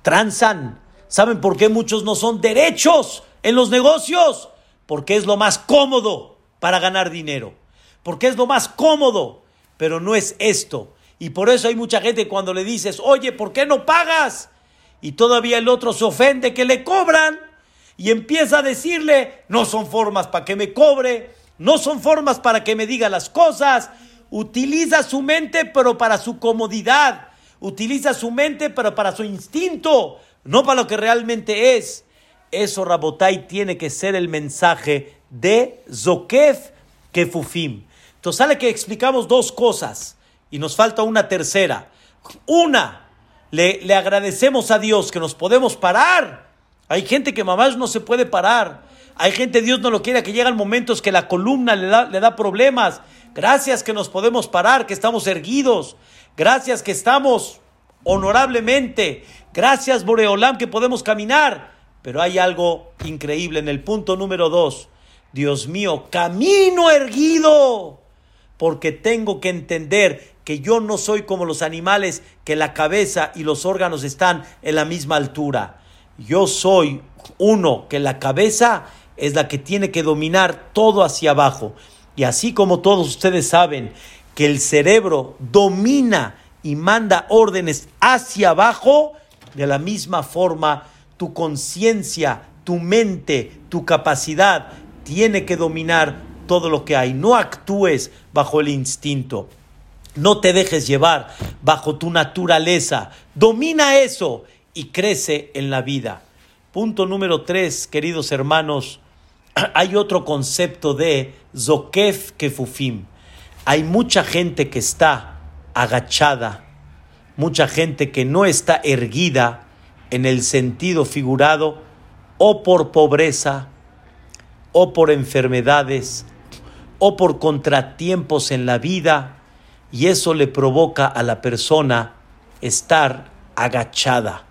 S1: transan? ¿Saben por qué muchos no son derechos en los negocios? Porque es lo más cómodo para ganar dinero. Porque es lo más cómodo, pero no es esto. Y por eso hay mucha gente cuando le dices, oye, ¿por qué no pagas? Y todavía el otro se ofende que le cobran y empieza a decirle, no son formas para que me cobre, no son formas para que me diga las cosas. Utiliza su mente, pero para su comodidad. Utiliza su mente, pero para su instinto, no para lo que realmente es. Eso, Rabotai, tiene que ser el mensaje de Zokef Kefufim. Entonces sale que explicamos dos cosas y nos falta una tercera. Una, le, le agradecemos a Dios que nos podemos parar hay gente que mamás no se puede parar. Hay gente, Dios no lo quiere, que llegan momentos que la columna le da, le da problemas. Gracias que nos podemos parar, que estamos erguidos. Gracias que estamos honorablemente. Gracias, Boreolam, que podemos caminar. Pero hay algo increíble en el punto número dos. Dios mío, camino erguido. Porque tengo que entender que yo no soy como los animales, que la cabeza y los órganos están en la misma altura yo soy uno, que la cabeza es la que tiene que dominar todo hacia abajo. Y así como todos ustedes saben que el cerebro domina y manda órdenes hacia abajo, de la misma forma tu conciencia, tu mente, tu capacidad tiene que dominar todo lo que hay. No actúes bajo el instinto. No te dejes llevar bajo tu naturaleza. Domina eso y crece en la vida. Punto número tres, queridos hermanos, hay otro concepto de Zokef Kefufim. Hay mucha gente que está agachada, mucha gente que no está erguida en el sentido figurado, o por pobreza, o por enfermedades, o por contratiempos en la vida, y eso le provoca a la persona estar agachada.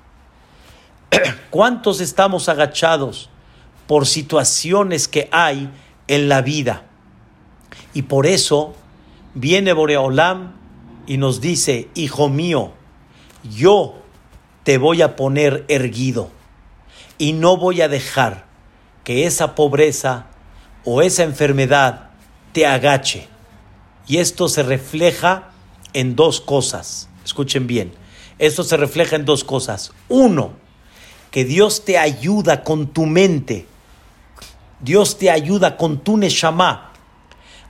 S1: ¿Cuántos estamos agachados por situaciones que hay en la vida? Y por eso viene Boreolam y nos dice, hijo mío, yo te voy a poner erguido y no voy a dejar que esa pobreza o esa enfermedad te agache. Y esto se refleja en dos cosas. Escuchen bien. Esto se refleja en dos cosas. Uno, que Dios te ayuda con tu mente, Dios te ayuda con tu neshama,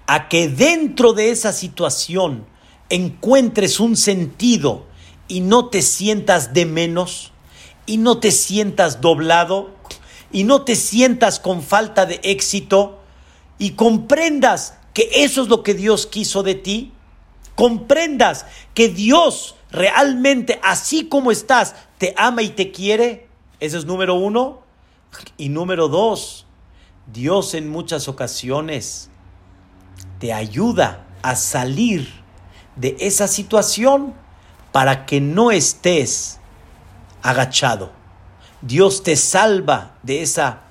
S1: a que dentro de esa situación encuentres un sentido y no te sientas de menos, y no te sientas doblado, y no te sientas con falta de éxito, y comprendas que eso es lo que Dios quiso de ti, comprendas que Dios realmente, así como estás, te ama y te quiere, ese es número uno. Y número dos, Dios en muchas ocasiones te ayuda a salir de esa situación para que no estés agachado. Dios te salva de, esa,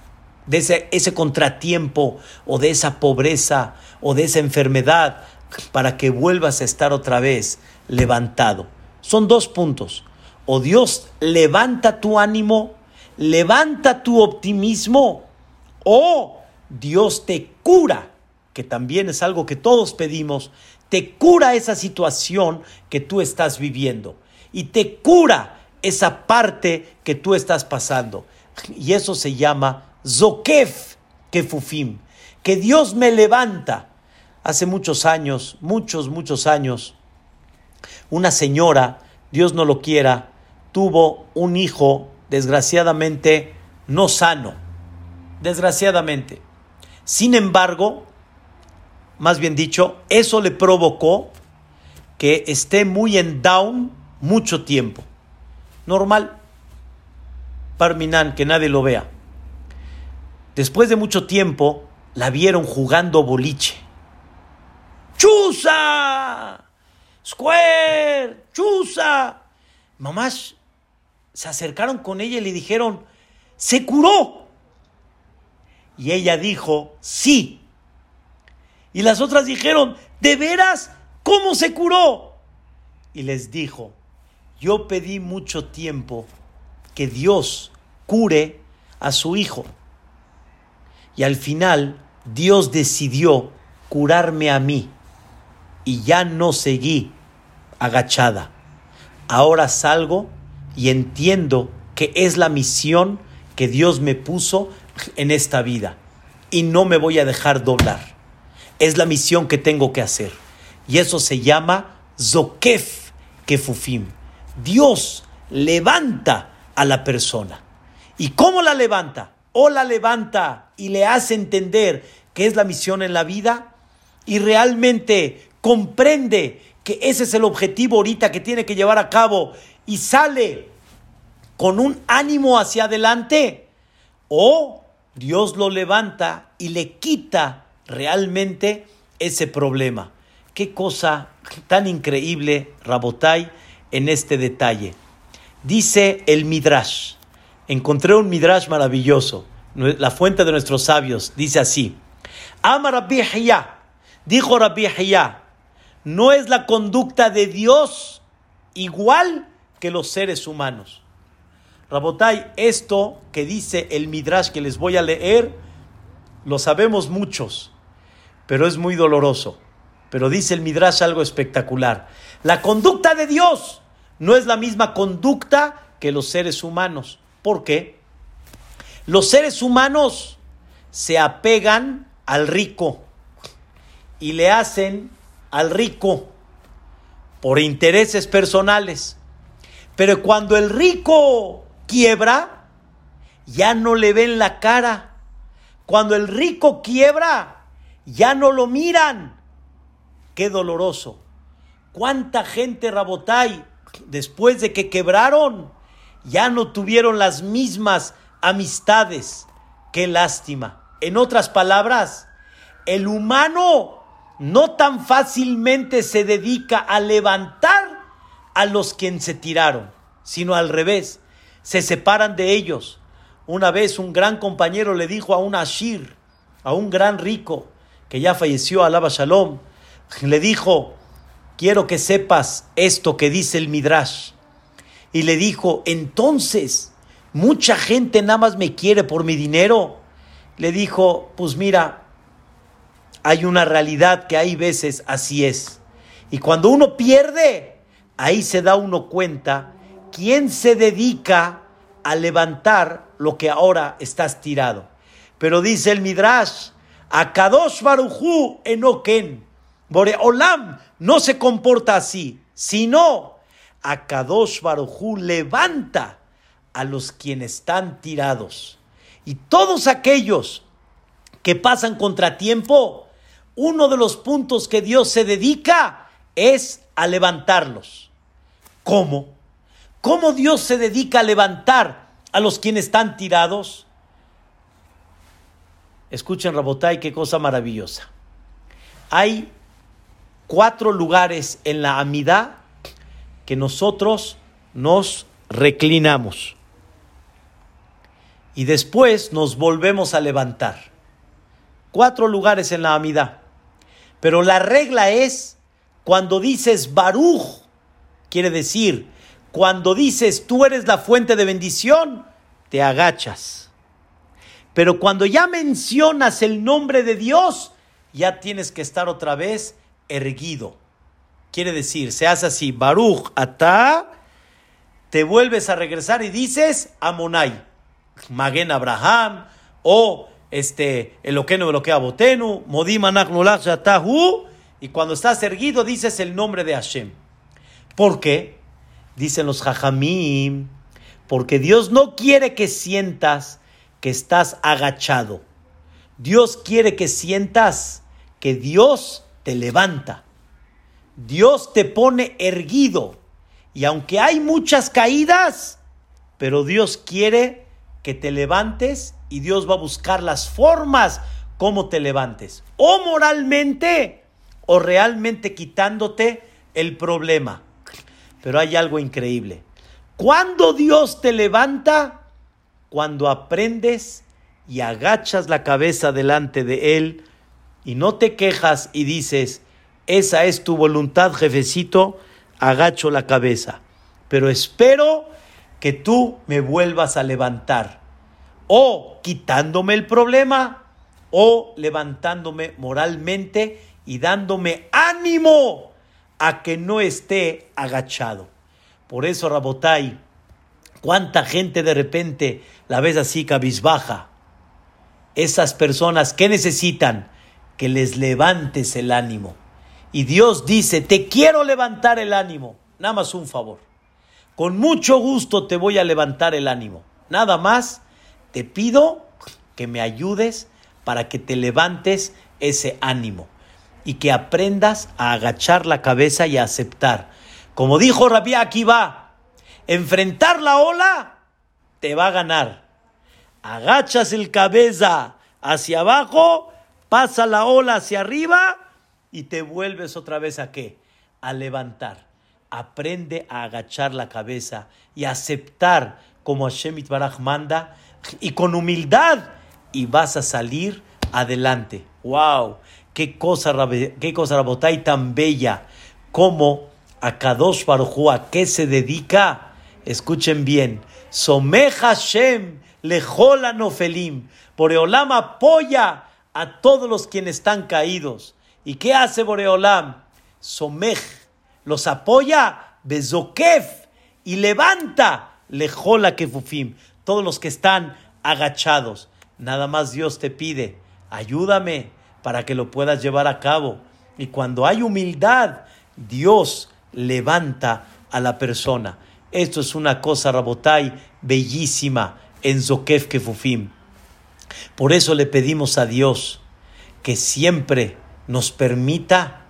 S1: de ese, ese contratiempo o de esa pobreza o de esa enfermedad para que vuelvas a estar otra vez levantado. Son dos puntos. O Dios levanta tu ánimo levanta tu optimismo o Dios te cura, que también es algo que todos pedimos, te cura esa situación que tú estás viviendo y te cura esa parte que tú estás pasando. Y eso se llama Zokef Kefufim, que Dios me levanta. Hace muchos años, muchos, muchos años, una señora, Dios no lo quiera, tuvo un hijo desgraciadamente no sano, desgraciadamente. Sin embargo, más bien dicho, eso le provocó que esté muy en down mucho tiempo. Normal. Parminan, que nadie lo vea. Después de mucho tiempo, la vieron jugando boliche. ¡Chusa! ¡Square! ¡Chusa! Mamás se acercaron con ella y le dijeron, ¡se curó! Y ella dijo, sí. Y las otras dijeron, ¿de veras? ¿Cómo se curó? Y les dijo, yo pedí mucho tiempo que Dios cure a su hijo. Y al final Dios decidió curarme a mí. Y ya no seguí agachada. Ahora salgo y entiendo que es la misión que Dios me puso en esta vida. Y no me voy a dejar doblar. Es la misión que tengo que hacer. Y eso se llama Zokef Kefufim. Dios levanta a la persona. ¿Y cómo la levanta? O la levanta y le hace entender que es la misión en la vida y realmente comprende que ese es el objetivo ahorita que tiene que llevar a cabo y sale con un ánimo hacia adelante. O Dios lo levanta y le quita realmente ese problema. Qué cosa tan increíble, Rabotai, en este detalle. Dice el Midrash, encontré un Midrash maravilloso, la fuente de nuestros sabios, dice así, Ama Rabbi dijo Rabbi no es la conducta de Dios igual que los seres humanos. Rabotai, esto que dice el Midrash que les voy a leer, lo sabemos muchos, pero es muy doloroso. Pero dice el Midrash algo espectacular. La conducta de Dios no es la misma conducta que los seres humanos. ¿Por qué? Los seres humanos se apegan al rico y le hacen al rico por intereses personales. Pero cuando el rico quiebra, ya no le ven la cara. Cuando el rico quiebra, ya no lo miran Qué doloroso. ¿Cuánta gente, Rabotay, después de que quebraron, ya no tuvieron las mismas amistades? Qué lástima. En otras palabras, el humano no tan fácilmente se dedica a levantar a los quienes se tiraron, sino al revés, se separan de ellos. Una vez un gran compañero le dijo a un Ashir, a un gran rico, que ya falleció, alaba Shalom, le dijo, quiero que sepas esto que dice el Midrash. Y le dijo, entonces, mucha gente nada más me quiere por mi dinero. Le dijo, pues mira, hay una realidad que hay veces así es. Y cuando uno pierde, ahí se da uno cuenta quién se dedica a levantar lo que ahora estás tirado. Pero dice el Midrash, a Kadosh Baruchu enoken. Boreolam no se comporta así, sino a Kadosh Barujú levanta a los quienes están tirados. Y todos aquellos que pasan contratiempo, uno de los puntos que Dios se dedica es a levantarlos. ¿Cómo? ¿Cómo Dios se dedica a levantar a los quienes están tirados? Escuchen, Rabotay, qué cosa maravillosa. Hay cuatro lugares en la amidad que nosotros nos reclinamos. Y después nos volvemos a levantar. Cuatro lugares en la amidad. Pero la regla es cuando dices Baruch, quiere decir, cuando dices tú eres la fuente de bendición, te agachas. Pero cuando ya mencionas el nombre de Dios, ya tienes que estar otra vez erguido. Quiere decir, se hace así, Baruch Ata, te vuelves a regresar y dices Amonai, Magen Abraham, o este, Eloqueno Eloquea Botenu, Modim Yatahu, y cuando estás erguido dices el nombre de Hashem. ¿Por qué? Dicen los Jajamim, porque Dios no quiere que sientas que estás agachado. Dios quiere que sientas que Dios te levanta. Dios te pone erguido. Y aunque hay muchas caídas, pero Dios quiere que te levantes y Dios va a buscar las formas como te levantes. O moralmente o realmente quitándote el problema. Pero hay algo increíble. Cuando Dios te levanta, cuando aprendes y agachas la cabeza delante de Él y no te quejas y dices, esa es tu voluntad, jefecito, agacho la cabeza. Pero espero que tú me vuelvas a levantar. O quitándome el problema, o levantándome moralmente y dándome ánimo a que no esté agachado. Por eso, Rabotai, cuánta gente de repente la ves así cabizbaja. Esas personas, ¿qué necesitan? Que les levantes el ánimo. Y Dios dice, te quiero levantar el ánimo. Nada más un favor. Con mucho gusto te voy a levantar el ánimo. Nada más te pido que me ayudes para que te levantes ese ánimo y que aprendas a agachar la cabeza y a aceptar. Como dijo Rabí va enfrentar la ola te va a ganar. Agachas el cabeza hacia abajo, pasa la ola hacia arriba y te vuelves otra vez a qué? A levantar. Aprende a agachar la cabeza y a aceptar como Hashem Baraj manda y con humildad y vas a salir adelante. ¡Wow! Qué cosa, qué cosa Rabotay tan bella como a Kadosh Baruj ¿a qué se dedica? Escuchen bien. Someja Hashem lejola nofelim. Boreolam apoya a todos los quienes están caídos. ¿Y qué hace Boreolam? Somej los apoya bezokef y levanta lejola kefufim. Todos los que están agachados. Nada más Dios te pide, ayúdame para que lo puedas llevar a cabo. Y cuando hay humildad, Dios levanta a la persona. Esto es una cosa, Rabotai, bellísima en Zokef Kefufim. Por eso le pedimos a Dios que siempre nos permita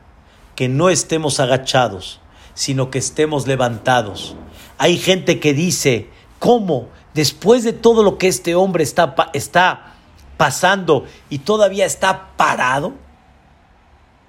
S1: que no estemos agachados, sino que estemos levantados. Hay gente que dice, ¿cómo? Después de todo lo que este hombre está, está pasando y todavía está parado?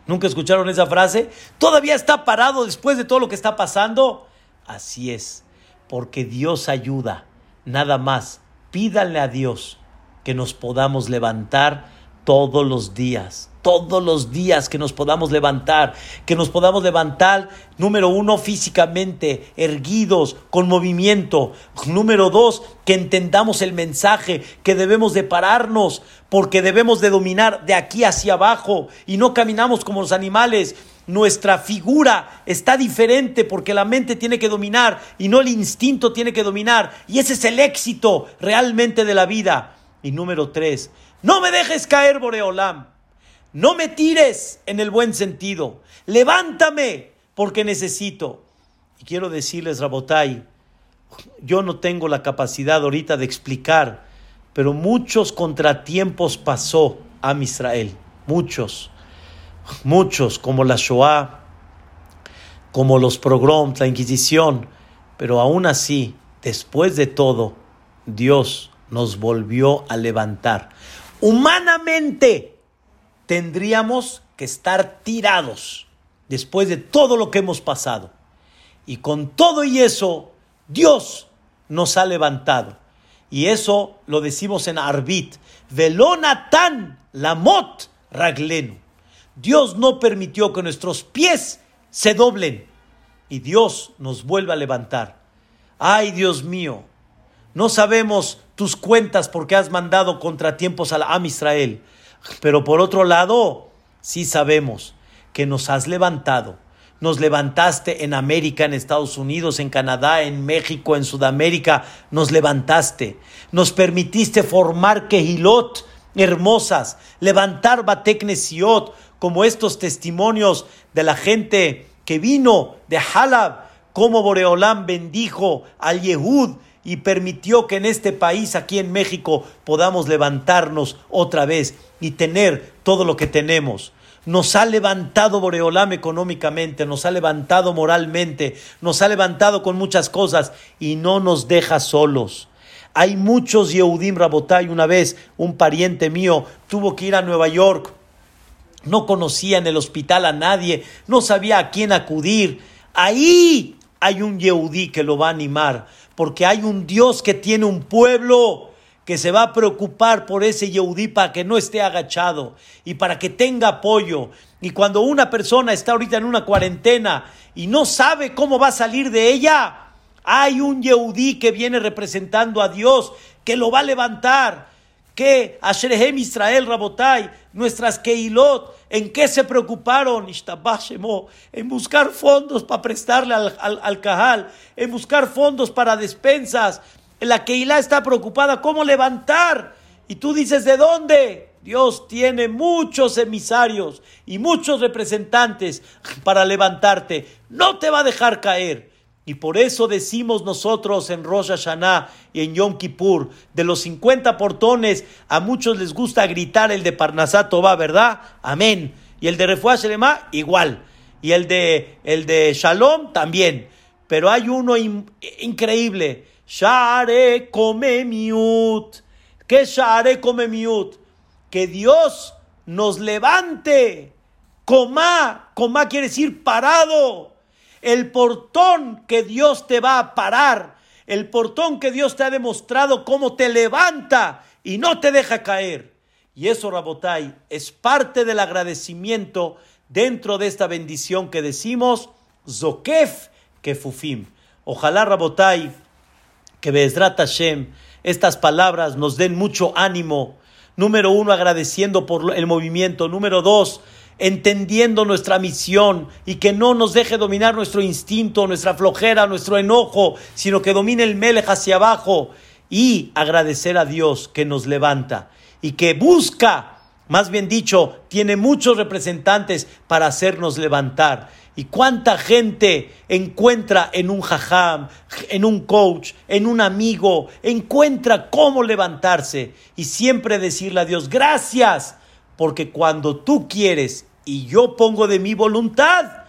S1: ¿Nunca escucharon esa frase? ¿Todavía está parado después de todo lo que está pasando? Así es, porque Dios ayuda. Nada más, pídanle a Dios que nos podamos levantar todos los días todos los días que nos podamos levantar, que nos podamos levantar, número uno, físicamente, erguidos, con movimiento. Número dos, que entendamos el mensaje, que debemos de pararnos, porque debemos de dominar de aquí hacia abajo y no caminamos como los animales. Nuestra figura está diferente porque la mente tiene que dominar y no el instinto tiene que dominar. Y ese es el éxito realmente de la vida. Y número tres, no me dejes caer, Boreolam. No me tires en el buen sentido. Levántame porque necesito. Y quiero decirles, Rabotai, yo no tengo la capacidad ahorita de explicar, pero muchos contratiempos pasó a Israel. Muchos. Muchos, como la Shoah, como los pogroms, la Inquisición. Pero aún así, después de todo, Dios nos volvió a levantar. Humanamente, tendríamos que estar tirados después de todo lo que hemos pasado. Y con todo y eso, Dios nos ha levantado. Y eso lo decimos en Arbit. Velonatan lamot raglenu. Dios no permitió que nuestros pies se doblen. Y Dios nos vuelve a levantar. Ay, Dios mío, no sabemos tus cuentas porque has mandado contratiempos a Am Israel. Pero por otro lado, sí sabemos que nos has levantado. Nos levantaste en América, en Estados Unidos, en Canadá, en México, en Sudamérica. Nos levantaste. Nos permitiste formar Kehilot hermosas, levantar Bateknesiot, como estos testimonios de la gente que vino de Halab, como Boreolam bendijo al Yehud y permitió que en este país, aquí en México, podamos levantarnos otra vez y tener todo lo que tenemos. Nos ha levantado Boreolam económicamente, nos ha levantado moralmente, nos ha levantado con muchas cosas y no nos deja solos. Hay muchos Yehudim Rabotay. Una vez un pariente mío tuvo que ir a Nueva York. No conocía en el hospital a nadie, no sabía a quién acudir. Ahí hay un Yehudí que lo va a animar, porque hay un Dios que tiene un pueblo que se va a preocupar por ese Yehudí para que no esté agachado y para que tenga apoyo. Y cuando una persona está ahorita en una cuarentena y no sabe cómo va a salir de ella, hay un Yehudí que viene representando a Dios, que lo va a levantar. Que Ashrehem Israel Rabotai, nuestras Keilot, ¿en qué se preocuparon? En buscar fondos para prestarle al, al, Cajal, en buscar fondos para despensas. La Keilah está preocupada, ¿cómo levantar? Y tú dices, ¿de dónde? Dios tiene muchos emisarios y muchos representantes para levantarte. No te va a dejar caer. Y por eso decimos nosotros en Rosh Hashanah y en Yom Kippur, de los 50 portones, a muchos les gusta gritar el de Parnasato va, ¿verdad? Amén. Y el de Refuah Shelema, igual. Y el de, el de Shalom, también. Pero hay uno increíble. Share come miut. ¿Qué Share come miut? Que Dios nos levante. Comá, comá quiere decir parado el portón que Dios te va a parar, el portón que Dios te ha demostrado cómo te levanta y no te deja caer. Y eso, Rabotai, es parte del agradecimiento dentro de esta bendición que decimos, Zokef Kefufim. Ojalá, Rabotai, que Bezrat Hashem, estas palabras nos den mucho ánimo. Número uno, agradeciendo por el movimiento. Número dos, entendiendo nuestra misión y que no nos deje dominar nuestro instinto, nuestra flojera, nuestro enojo, sino que domine el melech hacia abajo y agradecer a Dios que nos levanta y que busca, más bien dicho, tiene muchos representantes para hacernos levantar. ¿Y cuánta gente encuentra en un jajam, en un coach, en un amigo, encuentra cómo levantarse y siempre decirle a Dios, gracias, porque cuando tú quieres y yo pongo de mi voluntad,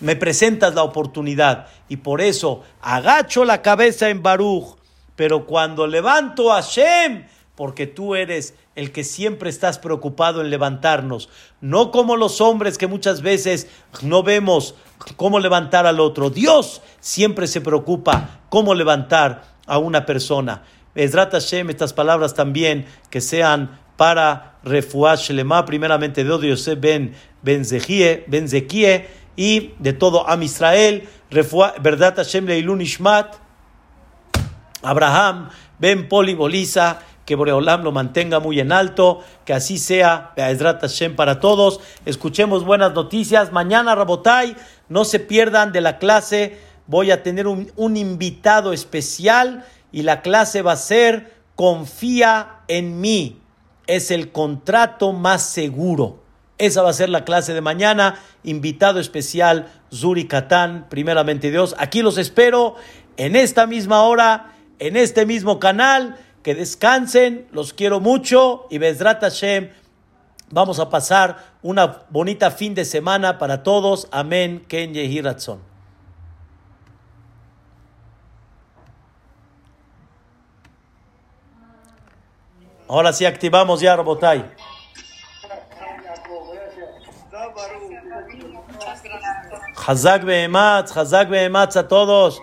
S1: me presentas la oportunidad. Y por eso agacho la cabeza en Baruch, pero cuando levanto a Shem, porque tú eres el que siempre estás preocupado en levantarnos, no como los hombres que muchas veces no vemos cómo levantar al otro. Dios siempre se preocupa cómo levantar a una persona. Esdrat Hashem, estas palabras también que sean para Refuah Shelema, primeramente de Yosef ben, ben, Zekie, y de todo Am Israel, verdad Hashem Leilun Ishmat, Abraham, Ben Poli Bolisa, que Boreolam lo mantenga muy en alto, que así sea, Be'ezrat Hashem para todos. Escuchemos buenas noticias. Mañana, Rabotai, no se pierdan de la clase. Voy a tener un, invitado especial y la clase va a ser Confía en mí es el contrato más seguro. Esa va a ser la clase de mañana. Invitado especial, Zuri Katán, primeramente Dios. Aquí los espero en esta misma hora, en este mismo canal. Que descansen, los quiero mucho y Bezrat Hashem. Vamos a pasar una bonita fin de semana para todos. Amén. Ken Yehi Ahora sí activamos ya, Robotay. Hazak Behematz, Hazak Behematz a todos.